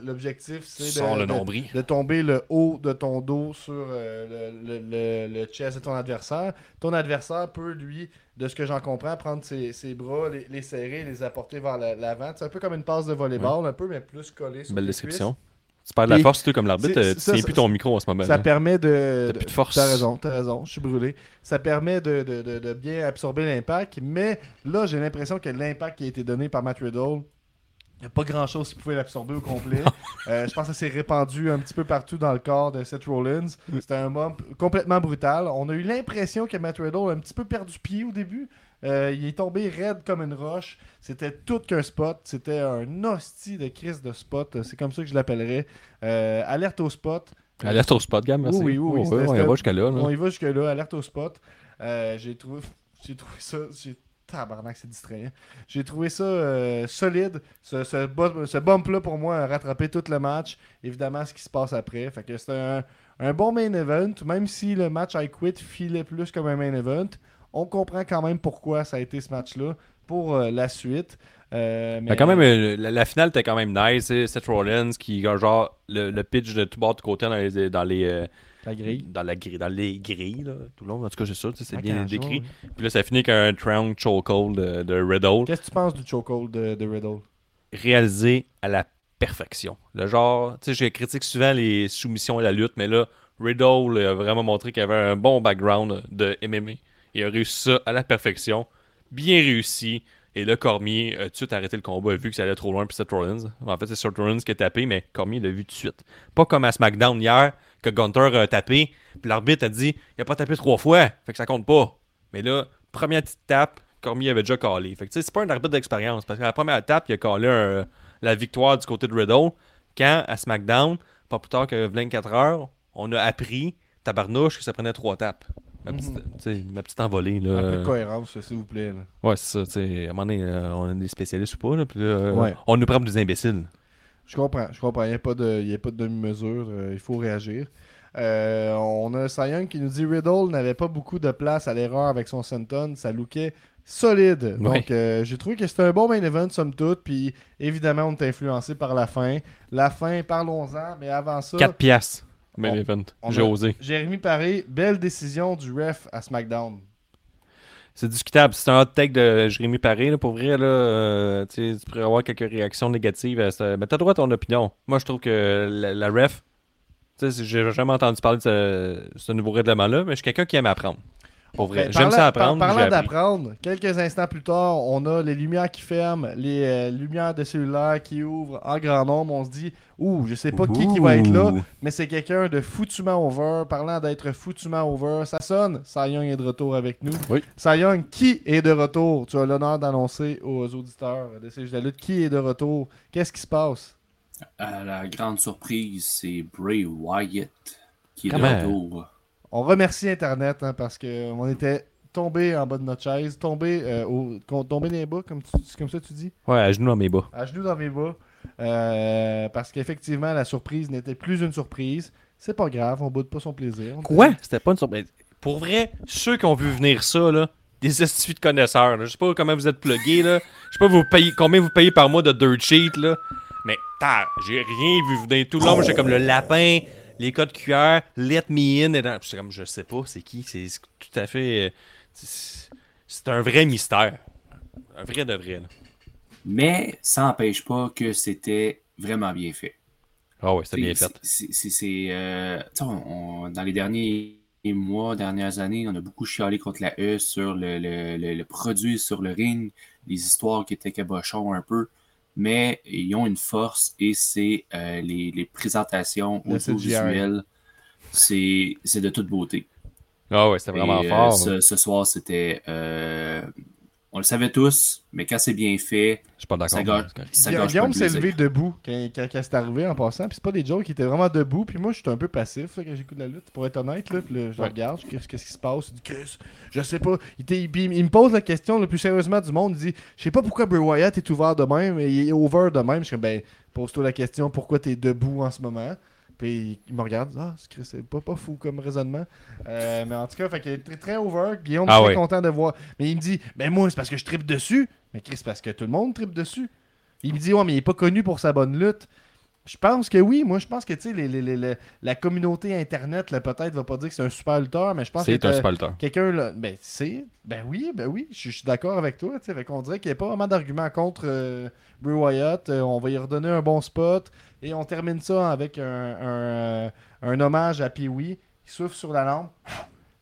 l'objectif, c'est de, tomber le haut de ton dos sur euh, le, le- le- le chest de ton adversaire. Ton adversaire peut, lui, de ce que j'en comprends, prendre ses, ses bras, les, les serrer, les apporter vers la- l'avant. C'est un peu comme une passe de volleyball, un peu, mais plus collé sur Belle description. Tu perds de la force, tu comme l'arbitre, euh, tu ça, tiens ça- plus ton micro en ce moment. ça là. permet de. T'as plus de force. T'as raison, t'as raison, je suis brûlé. Ça permet de, de- de- de bien absorber l'impact, mais là, j'ai l'impression que l'impact qui a été donné par Matt Riddle, il n'y a pas grand chose qui pouvait l'absorber au complet. Euh, je pense que ça s'est répandu un petit peu partout dans le corps de Seth Rollins. C'était un moment complètement brutal. On a eu l'impression que Matt Riddle a un petit peu perdu pied au début. Euh, il est tombé raide comme une roche. C'était tout qu'un spot. C'était un hostie de crise de spot. C'est comme ça que je l'appellerais. Euh, alerte au spot. Alerte au spot, Gab, merci. Oui, oui, oui, on y va jusqu'à là. là. On y va jusque-là, alerte au spot. J'ai trouvé, j'ai trouvé ça. J'ai... Tabarnak, c'est distrayant. J'ai trouvé ça euh, solide. Ce, ce, ce bump-là, pour moi, a rattrapé tout le match. Évidemment, ce qui se passe après. Fait que c'était un, un bon main event. Même si le match I Quit filait plus comme un main event, on comprend quand même pourquoi ça a été ce match-là pour euh, la suite. Euh, mais quand même, la, finale était quand même nice. Seth Rollins qui, genre, le, pitch de tout bord de côté dans les, dans les, la grille. dans la grille, dans les grilles, là, tout le long. En tout cas, c'est ça, c'est Ah, bien décrit. Puis là, ça finit avec un Tround chokehold de, de Riddle, Qu'est-ce que tu penses du chokehold de, de Riddle réalisé à la perfection. Le genre, tu sais, je critique souvent les soumissions et la lutte, mais là, Riddle a vraiment montré qu'il avait un bon background de MMA. Il a réussi ça à la perfection, bien réussi. Et là, Cormier a tout de suite arrêté le combat, a vu que ça allait trop loin, puis Seth Rollins. En fait, c'est Seth Rollins qui a tapé, mais Cormier l'a vu tout de suite. Pas comme à SmackDown hier, que Gunter a tapé, puis l'arbitre a dit il a pas tapé trois fois, fait que ça compte pas. Mais là, première petite tape, Cormier avait déjà callé. Fait que tu sais, c'est pas un arbitre d'expérience, parce que la première tape, il a callé un- la victoire du côté de Riddle, quand à SmackDown, pas plus tard que 24 heures, on a appris, tabarnouche, que ça prenait trois tapes. Ma petite, sais, ma petite envolée. Là. Un peu de cohérence, s'il vous plaît. là. Ouais, c'est ça. À un moment donné, euh, on est des spécialistes ou pas. Là, puis euh, Ouais. On nous prend pour des imbéciles. Je comprends, je comprends. Il n'y a pas de, demi-mesure. euh, il faut réagir. Euh, on a Young qui nous dit Riddle n'avait pas beaucoup de place à l'erreur avec son senton. Ça lookait solide. Donc, euh, j'ai trouvé que c'était un bon main event, somme toute. Puis, évidemment, on est influencé par la fin. La fin, parlons-en. Mais avant ça, 4 piastres. Main On- event. J'ai osé. Jérémy Paré, belle décision du ref à SmackDown. C'est discutable. C'est un hot take de Jérémy Paré. Là, pour vrai, là, euh, tu pourrais avoir quelques réactions négatives. À ça. Mais t'as droit à ton opinion. Moi, je trouve que la, la ref, j'ai jamais entendu parler de ce nouveau règlement-là, mais je suis quelqu'un qui aime apprendre. Pour vrai. Ben, J'aime parlant- ça apprendre. par- parlant d'apprendre, quelques instants plus tard, on a les lumières qui ferment, les euh, lumières de cellulaire qui ouvrent en grand nombre. On se dit, ouh, je sais pas qui, qui va être là, mais c'est quelqu'un de foutument over. Parlant d'être foutument over, ça sonne. Cy Young est de retour avec nous. Oui. Cy Young, qui est de retour? Tu as l'honneur d'annoncer aux auditeurs de ces jeux de la lutte qui est de retour? Qu'est-ce qui se passe? À la grande surprise, c'est Bray Wyatt qui est de retour. On remercie Internet hein, parce qu'on était tombé en bas de notre chaise, tombé, euh, au, tombé dans les bas, comme, tu- comme ça tu dis? Ouais, à genoux dans mes bas. à genoux dans mes bas. euh, parce qu'effectivement, la surprise n'était plus une surprise. C'est pas grave, on boude pas son plaisir. Quoi? C'était pas une surprise. Pour vrai, ceux qui ont vu venir ça, là, des estifs de connaisseurs, là. je sais pas comment vous êtes plugués, là. je sais pas vous payez, combien vous payez par mois de dirt sheet, là. mais j'ai rien vu venir tout le long. J'étais comme le lapin, les codes QR, let me in. Et dans... Comme, je sais pas, c'est qui, c'est tout à fait... euh, c'est- un vrai mystère. Un vrai de vrai. là. Mais ça n'empêche pas que c'était vraiment bien fait. Ah ouais, c'était bien fait. c'est- euh, dans les derniers mois, dernières années, on a beaucoup chialé contre la E sur le, le- le- le produit sur le ring, les histoires qui étaient cabochons un peu, mais ils ont une force et c'est euh, les, les présentations audiovisuelles. c'est c'est de toute beauté. Ah ouais, c'était vraiment Et, euh, fort. ce, ce soir, c'était. On le savait tous, mais quand c'est bien fait, Je suis pas d'accord. ça gâche, ça Guillaume gâche s'est levé debout quand, quand, quand c'est arrivé en passant. Puis c'est pas des jokes, il était vraiment debout. Puis moi, j'étais un peu passif là, quand j'écoute la lutte, pour être honnête. Là, puis là, je Ouais. regarde, je dis qu'est-ce qui se passe? Dit Chris, je sais pas. Il, me pose la question le plus sérieusement du monde. Il dit Je sais pas pourquoi Bray Wyatt est ouvert de même, mais il est over de même. Je suis comme Ben, pose-toi la question pourquoi t'es debout en ce moment? Puis il me regarde, ah, c'est Chris, c'est pas, pas fou comme raisonnement. Euh, mais en tout cas, fait qu'il est très, très over. Guillaume, Ah très content de voir. Mais il me dit, ben moi, c'est parce que je tripe dessus. Mais Chris, c'est parce que tout le monde tripe dessus. Il me dit, ouais, mais il est pas connu pour sa bonne lutte. Je pense que oui. Moi, je pense que, tu sais, les- les- la communauté Internet, peut-être, va pas dire que c'est un super lutteur, mais je pense que C'est un super lutteur. quelqu'un, là, ben, c'est, ben oui, ben oui, je suis d'accord avec toi. Fait qu'on dirait qu'il n'y a pas vraiment d'argument contre euh, Bray Wyatt. Euh, on va y redonner un bon spot. Et on termine ça avec euh, un hommage à Pee-Wee. Il souffle sur la lampe.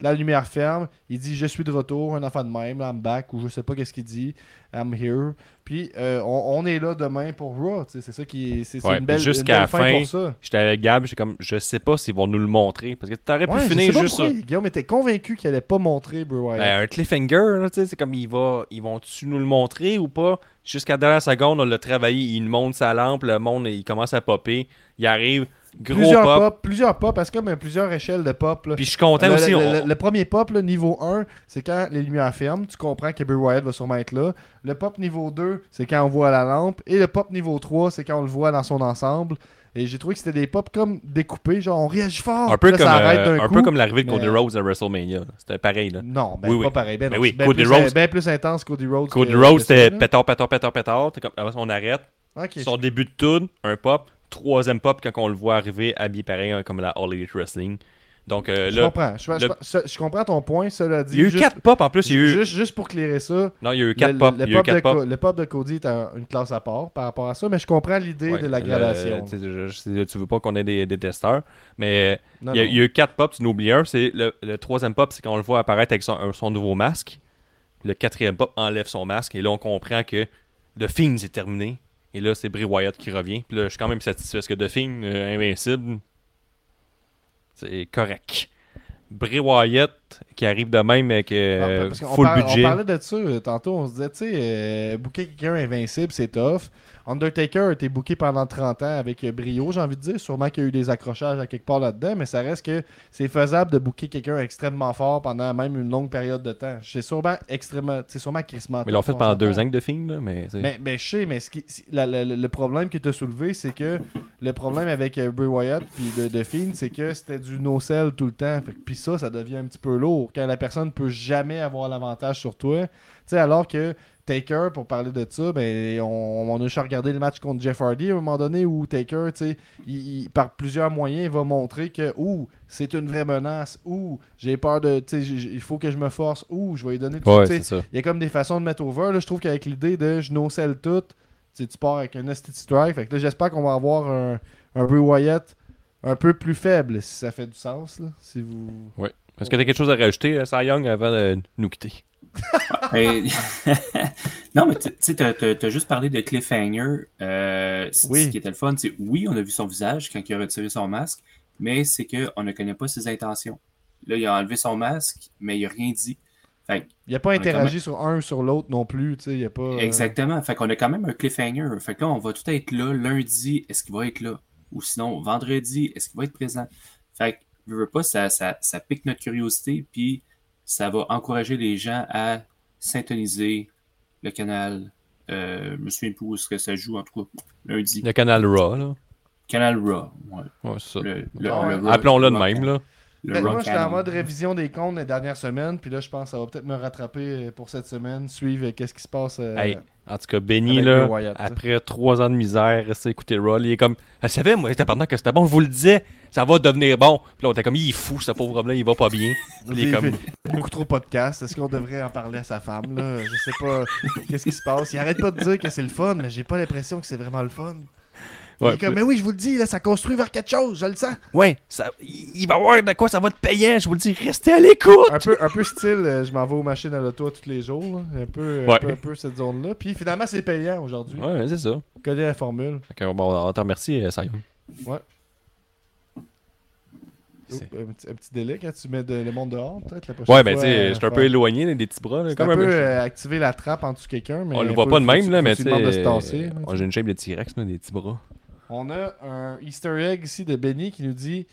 La lumière ferme. Il dit Je suis de retour, un enfant de même, I'm back, ou je sais pas qu'est-ce qu'il dit. I'm here. Puis euh, on, on est là demain pour Raw. tu C'est ça qui est. C'est c'est Ouais, une belle, jusqu'à la fin, fin, pour ça. J'étais avec Gab, j'étais comme, je sais pas s'ils vont nous le montrer. Parce que t'aurais pu Ouais, finir juste ça. Guillaume était convaincu qu'il allait pas montrer Bray Wyatt. Ben, un cliffhanger, tu c'est comme ils, va, ils vont-tu nous le montrer ou pas? Jusqu'à la dernière seconde, on l'a travaillé, il nous montre sa lampe, le monde il commence à popper, il arrive, gros plusieurs pop. pop. plusieurs pop, parce que comme plusieurs échelles de pop. là. Puis je suis content le, aussi. le- on- le- le premier pop, là, niveau 1, c'est quand les lumières ferment, tu comprends que Bray Wyatt va sûrement être là. Le pop niveau 2, c'est quand on voit la lampe. Et le pop niveau 3, c'est quand on le voit dans son ensemble. Et j'ai trouvé que c'était des pop comme découpés, genre on réagit fort. un peu, là, comme, euh, un coup. peu comme l'arrivée de mais- Cody Rhodes à WrestleMania. C'était pareil. Là. Non, ben Oui, pas oui. pareil. Ben, Ben non, oui, bien Cody plus, Rhodes- ben plus intense Cody Rhodes. Cody Rhodes, c'était pétard, pétard, pétard, pétard. Ça, on arrête. Ok, Son début de tune, un pop. Troisième pop quand on le voit arriver habillé pareil hein, comme la All Elite Wrestling. Donc euh, je là, comprends. Je, je- le- je- je comprends ton point, cela dit. il y a eu Juste- quatre pop en plus. Il y a eu... Juste, juste pour clairer ça, Non, il y a eu Le- quatre le, pop. le pop de quatre pop. Co- le pop de Cody est un- une classe à part par rapport à ça, mais je comprends l'idée Ouais, de la le- gradation. tu tu veux pas qu'on ait des, des testeurs, mais Non, il y, a, non. il y a eu quatre pops, tu en oublies un. C'est le, le troisième pop, c'est quand on le voit apparaître avec son, son nouveau masque. Le quatrième pop enlève son masque et là on comprend que The Fiend c'est terminé. Et là c'est Bray Wyatt qui revient. Puis là je suis quand même satisfait parce que Fiend euh, invincible, c'est correct. Bray Wyatt qui arrive de même avec euh, parce qu'on full par- budget. On parlait de ça euh, tantôt, on se disait, tu sais, euh, quelqu'un invincible, c'est tough. Undertaker a été booké pendant 30 ans avec brio, j'ai envie de dire. Sûrement qu'il y a eu des accrochages à quelque part là-dedans, mais ça reste que c'est faisable de booker quelqu'un extrêmement fort pendant même une longue période de temps. C'est sûrement extrêmement, c'est sûrement crissement Mais ils l'ont fait pendant deux ans que The Fiend, là, mais, Mais, mais je sais, mais ce qui- la- la- le problème que tu as soulevé, c'est que le problème avec euh, Bray Wyatt puis de, de Fiend, c'est que c'était du no-sell tout le temps. Puis ça, ça devient un petit peu lourd quand la personne peut jamais avoir l'avantage sur toi. Tu sais, alors que Taker, pour parler de ça, ben, on, on a juste regardé le match contre Jeff Hardy à un moment donné où Taker, il- il- par plusieurs moyens, il va montrer que, c'est une vraie menace, ouh, j'ai peur de, il faut que je me force, ouh, je vais lui donner tout ouais, ça. il y a comme des façons de mettre over. Là, je trouve qu'avec l'idée de je no-sell tout, tu pars avec un Nasty Strike. Fait que là, j'espère qu'on va avoir un, un Bray Wyatt un peu plus faible, si ça fait du sens. Là, si vous... Est-ce que tu as quelque chose à rajouter, euh, Cy Young, avant de nous quitter? Non, mais tu sais, t'as juste parlé de Cliffhanger. Euh, Oui. Ce qui était le fun, c'est oui, on a vu son visage quand il a retiré son masque, mais c'est qu'on ne connaît pas ses intentions. Là, il a enlevé son masque, mais il n'a rien dit. Fait que- Il n'a pas interagi sur un ou sur l'autre non plus. tu sais, Il a pas, euh, Exactement. Fait qu'on a quand même un cliffhanger. Fait que là, on va tout être là. Lundi, est-ce qu'il va être là? Ou sinon, vendredi, est-ce qu'il va être présent? Fait que, je veux pas, ça, ça, ça pique notre curiosité, puis ça va encourager les gens à syntoniser le canal. Euh, je me souviens plus où est-ce que ça joue, en tout cas, lundi? Le canal Raw, là. Canal Raw. ouais. Ouais, c'est ça. Le, le- Ah ouais. le Raw- Appelons-le de même, là. Le Ben, Raw moi, j'étais en mode révision des comptes les dernières semaines. Puis là, je pense que ça va peut-être me rattraper pour cette semaine. Suivre euh, qu'est-ce qui se passe. euh, Hey, en tout cas, Benny, là, Wyatt, après trois ans de misère, rester écouter Raw, il est comme. Elle savait, moi, j'étais pendant que c'était bon, je vous le disais, ça va devenir bon. Puis là, on était comme, il est fou, ce pauvre homme-là, il va pas bien. Il est comme. beaucoup trop de podcasts. Est-ce qu'on devrait en parler à sa femme là? Je sais pas qu'est-ce qui se passe? Il arrête pas de dire que c'est le fun, mais j'ai pas l'impression que c'est vraiment le fun. Ouais, il est comme, mais oui, je vous le dis, là, ça construit vers quelque chose, je le sens. Ouais, ça, il va voir de quoi ça va te payer, je vous le dis, restez à l'écoute. Un peu, un peu style, euh, je m'en vais aux machines à l'auto tous les jours. là. Un, peu, un, Ouais. peu, un peu cette zone-là. Puis finalement, c'est payant aujourd'hui. Ouais, c'est ça. Connais la formule. Que, bon, on te remercie, Young. C'est- un, petit, délai quand tu mets de- le monde dehors, peut-être la prochaine Ouais, ben tu sais, euh, je suis un peu faire- éloigné là, des petits bras. là, C'est comme un un peu peu- euh, activer la trappe en dessous de quelqu'un, mais On le voit pas de même, là, mais que tu sais. euh, J'ai une shape de T-Rex, des petits bras. On a un Easter egg ici de Benny qui nous dit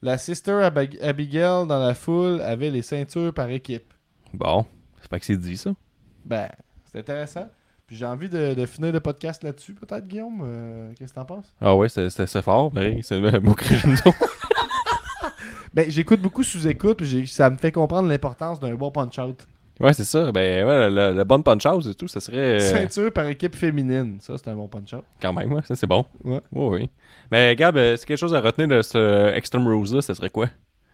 La Sister Abig- Abigail dans la foule avait les ceintures par équipe. Bon, c'est pas que c'est dit ça. Ben, c'est intéressant. Puis j'ai envie de, de finir le podcast là-dessus, peut-être, Guillaume. Euh, Qu'est-ce que t'en penses? Ah ouais, c'est fort, pareil. C'est un mot crescendo. Ben, j'écoute beaucoup sous-écoute, ça me fait comprendre l'importance d'un bon punch-out. Ouais, c'est ça. Ben ouais, le, le bon punch-out et tout, ça serait. euh, Ceinture par équipe féminine, ça, c'est un bon punch-out. Quand même, ouais, ça c'est bon. Ouais. Ouais, oui. Mais Gab, euh, c'est quelque chose à retenir de ce Extreme Rules là, ça serait quoi?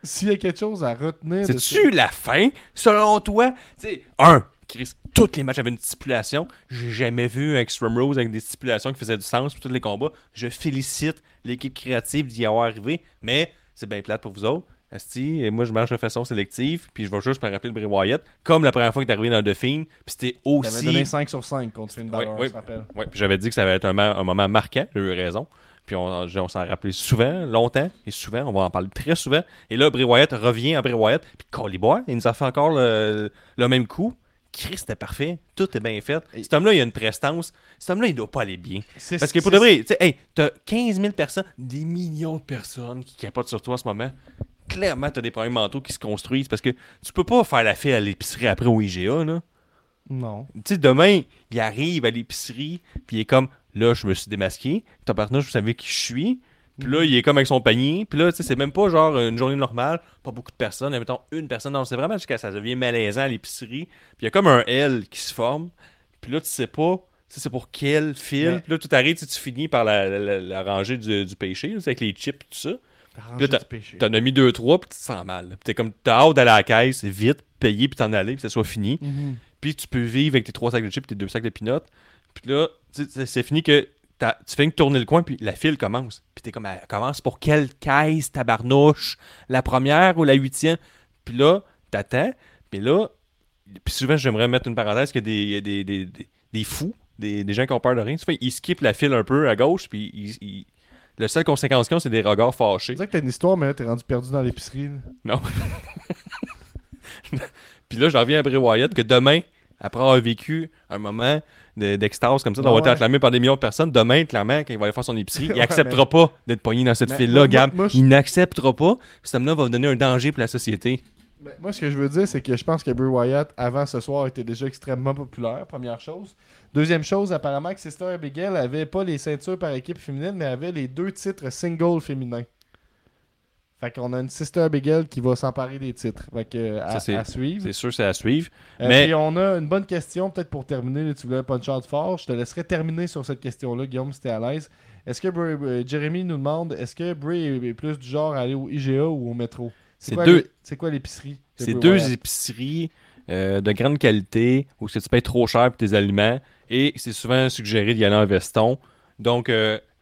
S'il y a quelque chose à retenir C'est-tu la fin, selon toi Tu sais, un, Chris, tous les matchs avaient une stipulation. J'ai jamais vu un Extreme Rules avec des stipulations qui faisaient du sens pour tous les combats. Je félicite l'équipe créative d'y avoir arrivé, mais c'est bien plate pour vous autres. Asti, et moi je marche de façon sélective, puis je vais juste me rappeler le Bray Wyatt, comme la première fois que t'es arrivé dans The Fiend, puis c'était aussi. donné 5 sur 5 contre Finn Balor, te rappelle. Ouais, puis j'avais dit que ça allait être un, un moment marquant, j'ai eu raison. Puis on, on s'en rappelait souvent, longtemps, et souvent, on va en parler très souvent. Et là, Bray Wyatt revient à Bray Wyatt, puis Coliboire, il nous a fait encore le, le même coup. Chris, c'était parfait, tout est bien fait. Et- Cet homme-là, il a une prestance. Cet homme-là, il doit pas aller bien. Parce que pour de vrai, tu hey, t'as 15 000 personnes, des millions de personnes qui capotent sur toi en ce moment. Clairement, t'as des problèmes mentaux qui se construisent parce que tu peux pas faire la file à l'épicerie après au IGA, là. Non. Tu sais, demain, il arrive à l'épicerie, puis il est comme, là, je me suis démasqué, ton partenaire, je savais qui je suis, puis là, il est comme avec son panier, puis là, tu sais, c'est même pas genre une journée normale, pas beaucoup de personnes, mettons une personne, non, c'est vraiment jusqu'à ça devient malaisant à l'épicerie, puis il y a comme un L qui se forme, puis là, tu sais pas, tu sais, c'est pour quel fil, Ouais. puis là, tout arrive, tu tu finis par la, la- la- la rangée du, du péché, là, tu sais, avec les chips et tout ça, Arranger Là, t'en as mis deux, trois, puis tu te sens mal, puis t'es comme, t'as hâte d'aller à la caisse, vite, payer, puis t'en aller, puis que ça soit fini, Mhm. puis tu peux vivre avec tes trois sacs de chips et tes deux sacs de peanuts. Puis là, c'est- fini que tu fais que tourner le coin, puis la file commence. Puis t'es comme, elle commence pour quelle caisse, tabarnouche? La première ou la huitième? Puis là, t'attends. Puis là, puis souvent, j'aimerais mettre une parenthèse a des, des, des, des- des fous, des, des gens qui ont peur de rien. Ils skippent la file un peu à gauche, puis ils. ils- le seule conséquence qu'ils ont, c'est des regards fâchés. C'est vrai que t'as une histoire, mais là, t'es rendu perdu dans l'épicerie. Non. Puis là, j'en reviens à Bray Wyatt que demain, après avoir vécu un moment d'extase comme ça, d'avoir Ouais, été acclamé par des millions de personnes, demain, clairement, quand il va aller faire son épicerie, il acceptera pas d'être pogné dans cette file-là, Gab. Il n'acceptera pas. Cet homme-là va donner un danger pour la société. Ben, moi, ce que je veux dire, c'est que je pense que Bray Wyatt, avant ce soir, était déjà extrêmement populaire, première chose. Deuxième chose, apparemment que Sister Abigail avait pas les ceintures par équipe féminine, mais avait les deux titres single féminins. Fait qu'on a une Sister Abigail qui va s'emparer des titres. Fait que, à, Ça, c'est- à suivre. C'est sûr, c'est à suivre. Euh, mais- on a une bonne question, peut-être pour terminer. là, tu voulais un punch-out fort. Je te laisserai terminer sur cette question-là, Guillaume, si t'es à l'aise. Est-ce que Bray- euh, Jeremy nous demande est-ce que Bray est plus du genre à aller au IGA ou au métro? C'est quoi deux- l'é- C'est quoi l'épicerie C'est deux épiceries euh, de grande qualité où tu payes trop cher pour tes aliments et c'est souvent suggéré d'y aller en veston. Donc,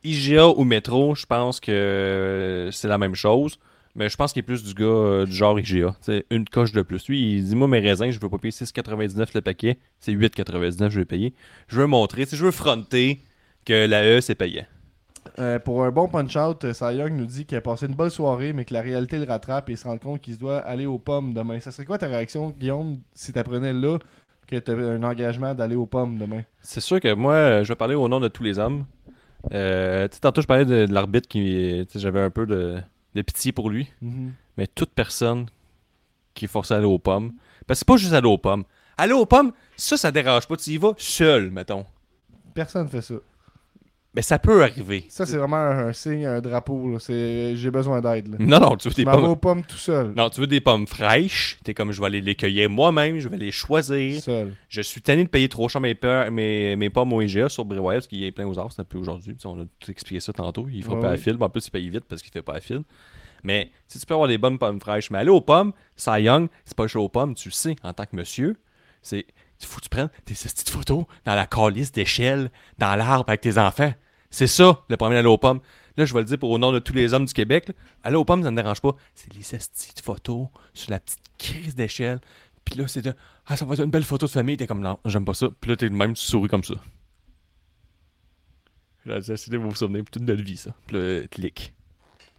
IGA ou métro, je pense que c'est la même chose. Mais je pense qu'il est plus du gars euh, du genre IGA. C'est une coche de plus. Lui, il dit Moi, mes raisins, je veux pas payer 6,99 le paquet. C'est 8,99 je vais payer. Je veux montrer, sais, je veux fronter que la E, c'est payant. Euh, pour un bon punch-out, euh, Cy Young nous dit qu'il a passé une bonne soirée, mais que la réalité le rattrape et il se rend compte qu'il se doit aller aux pommes demain. Ça serait quoi ta réaction, Guillaume, si t'apprenais là que tu un engagement d'aller aux pommes demain? C'est sûr que moi, je vais parler au nom de tous les hommes. Euh, tantôt, je parlais de, de l'arbitre qui. J'avais un peu de, de pitié pour lui. Mais toute personne qui est forcée à aller aux pommes. Parce que c'est pas juste aller aux pommes. Aller aux pommes, ça, ça dérange pas. Tu y vas seul, mettons. Personne fait ça. Mais ça peut arriver. Ça, c'est vraiment un, un signe, un drapeau. j'ai besoin d'aide. Non, non, tu veux Je des pommes. aux pommes tout seul. Non, tu veux des pommes fraîches. T'es comme, je vais aller les cueillir moi-même. Je vais les choisir. Seul. Je suis tanné de payer trop cher mes, pe- mes, mes pommes au IGA sur Wyatt, parce qu'il est plein aux arbres, c'est un peu aujourd'hui. On a tout expliqué ça tantôt. Il fera Ouais, pas à fil. En plus, il paye vite parce qu'il fait pas à fil. Mais si tu peux avoir des bonnes pommes fraîches, mais aller aux pommes, Cy Young, c'est pas juste aux pommes, tu le sais, en tant que monsieur, c'est. Il faut que tu prennes tes petites photos dans la calice d'échelle, dans l'arbre avec tes enfants. C'est ça, le premier aller aux pommes. Là, je vais le dire pour au nom de tous les hommes du Québec. là. Aller aux pommes, ça ne me dérange pas. C'est les estis de photos sur la petite crise d'échelle. Puis là, c'est de Ah, ça va être une belle photo de famille. T'es comme Non, j'aime pas ça. Puis là, t'es même, tu souris comme ça. Là, c'est de vous souvenir pour toute notre vie, ça. Puis là, clic.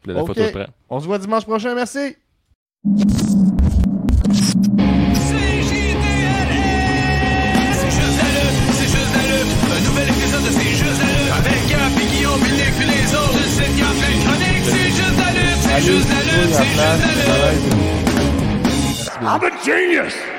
Puis La, la Ok. photo est prête. On se voit dimanche prochain, merci. I'm a genius!